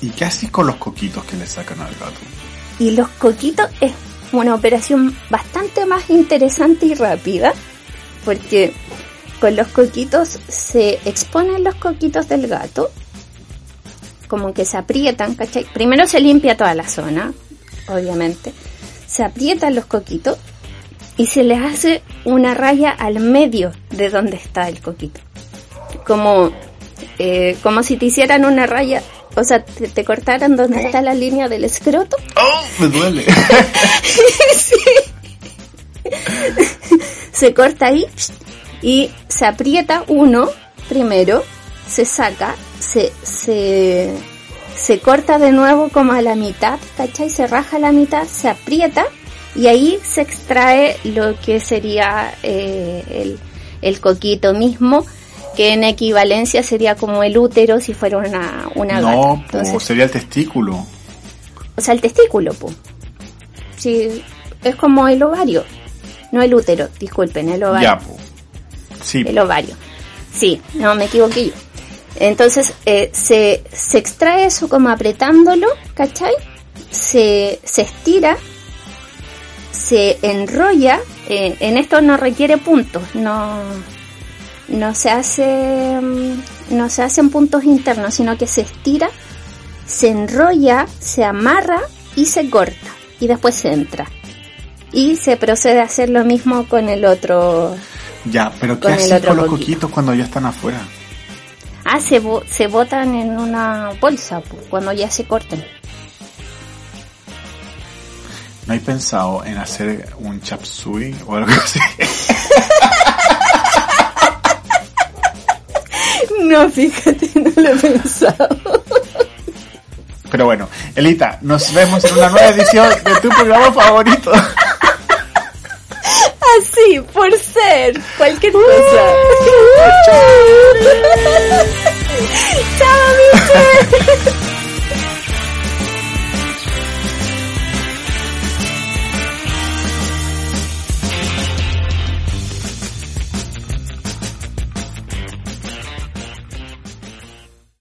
¿y qué haces con los coquitos que le sacan al gato? Y los coquitos es una operación bastante más interesante y rápida, porque con los coquitos se exponen los coquitos del gato como que se aprietan, ¿cachai? Primero se limpia toda la zona, obviamente. Se aprietan los coquitos y se les hace una raya al medio de donde está el coquito. Como, eh, como si te hicieran una raya, o sea, te, te cortaran donde está la línea del escroto. ¡Oh! Me duele. <laughs> se corta ahí y se aprieta uno primero, se saca, se, se, se corta de nuevo como a la mitad, ¿cachai? Se raja a la mitad, se aprieta y ahí se extrae lo que sería eh, el, el coquito mismo, que en equivalencia sería como el útero si fuera una, una no, gata. Entonces, po, sería el testículo. o sea, el testículo, po. Sí, es como el ovario. No el útero, disculpen, el ovario. Ya, po. Sí, El ovario. Sí, no me equivoqué yo. Entonces eh, se, se extrae eso como apretándolo, ¿cachai? Se, se estira, se enrolla. eh, en esto no requiere puntos, no, no se hace, mm, no se hacen puntos internos, sino que se estira, se enrolla, se amarra y se corta. Y después se entra. Y se procede a hacer lo mismo con el otro, ya, pero ¿qué otro con los coquito. coquitos cuando ya están afuera? Ah, se, bo- se botan en una bolsa cuando ya se cortan. ¿No hay pensado en hacer un chap suey o algo así? <laughs> <laughs> No, fíjate, no lo he pensado. Pero bueno, Elita, nos vemos en una nueva edición de tu programa favorito. Así, por ser cualquier cosa. <laughs> Chao, Miche. <laughs>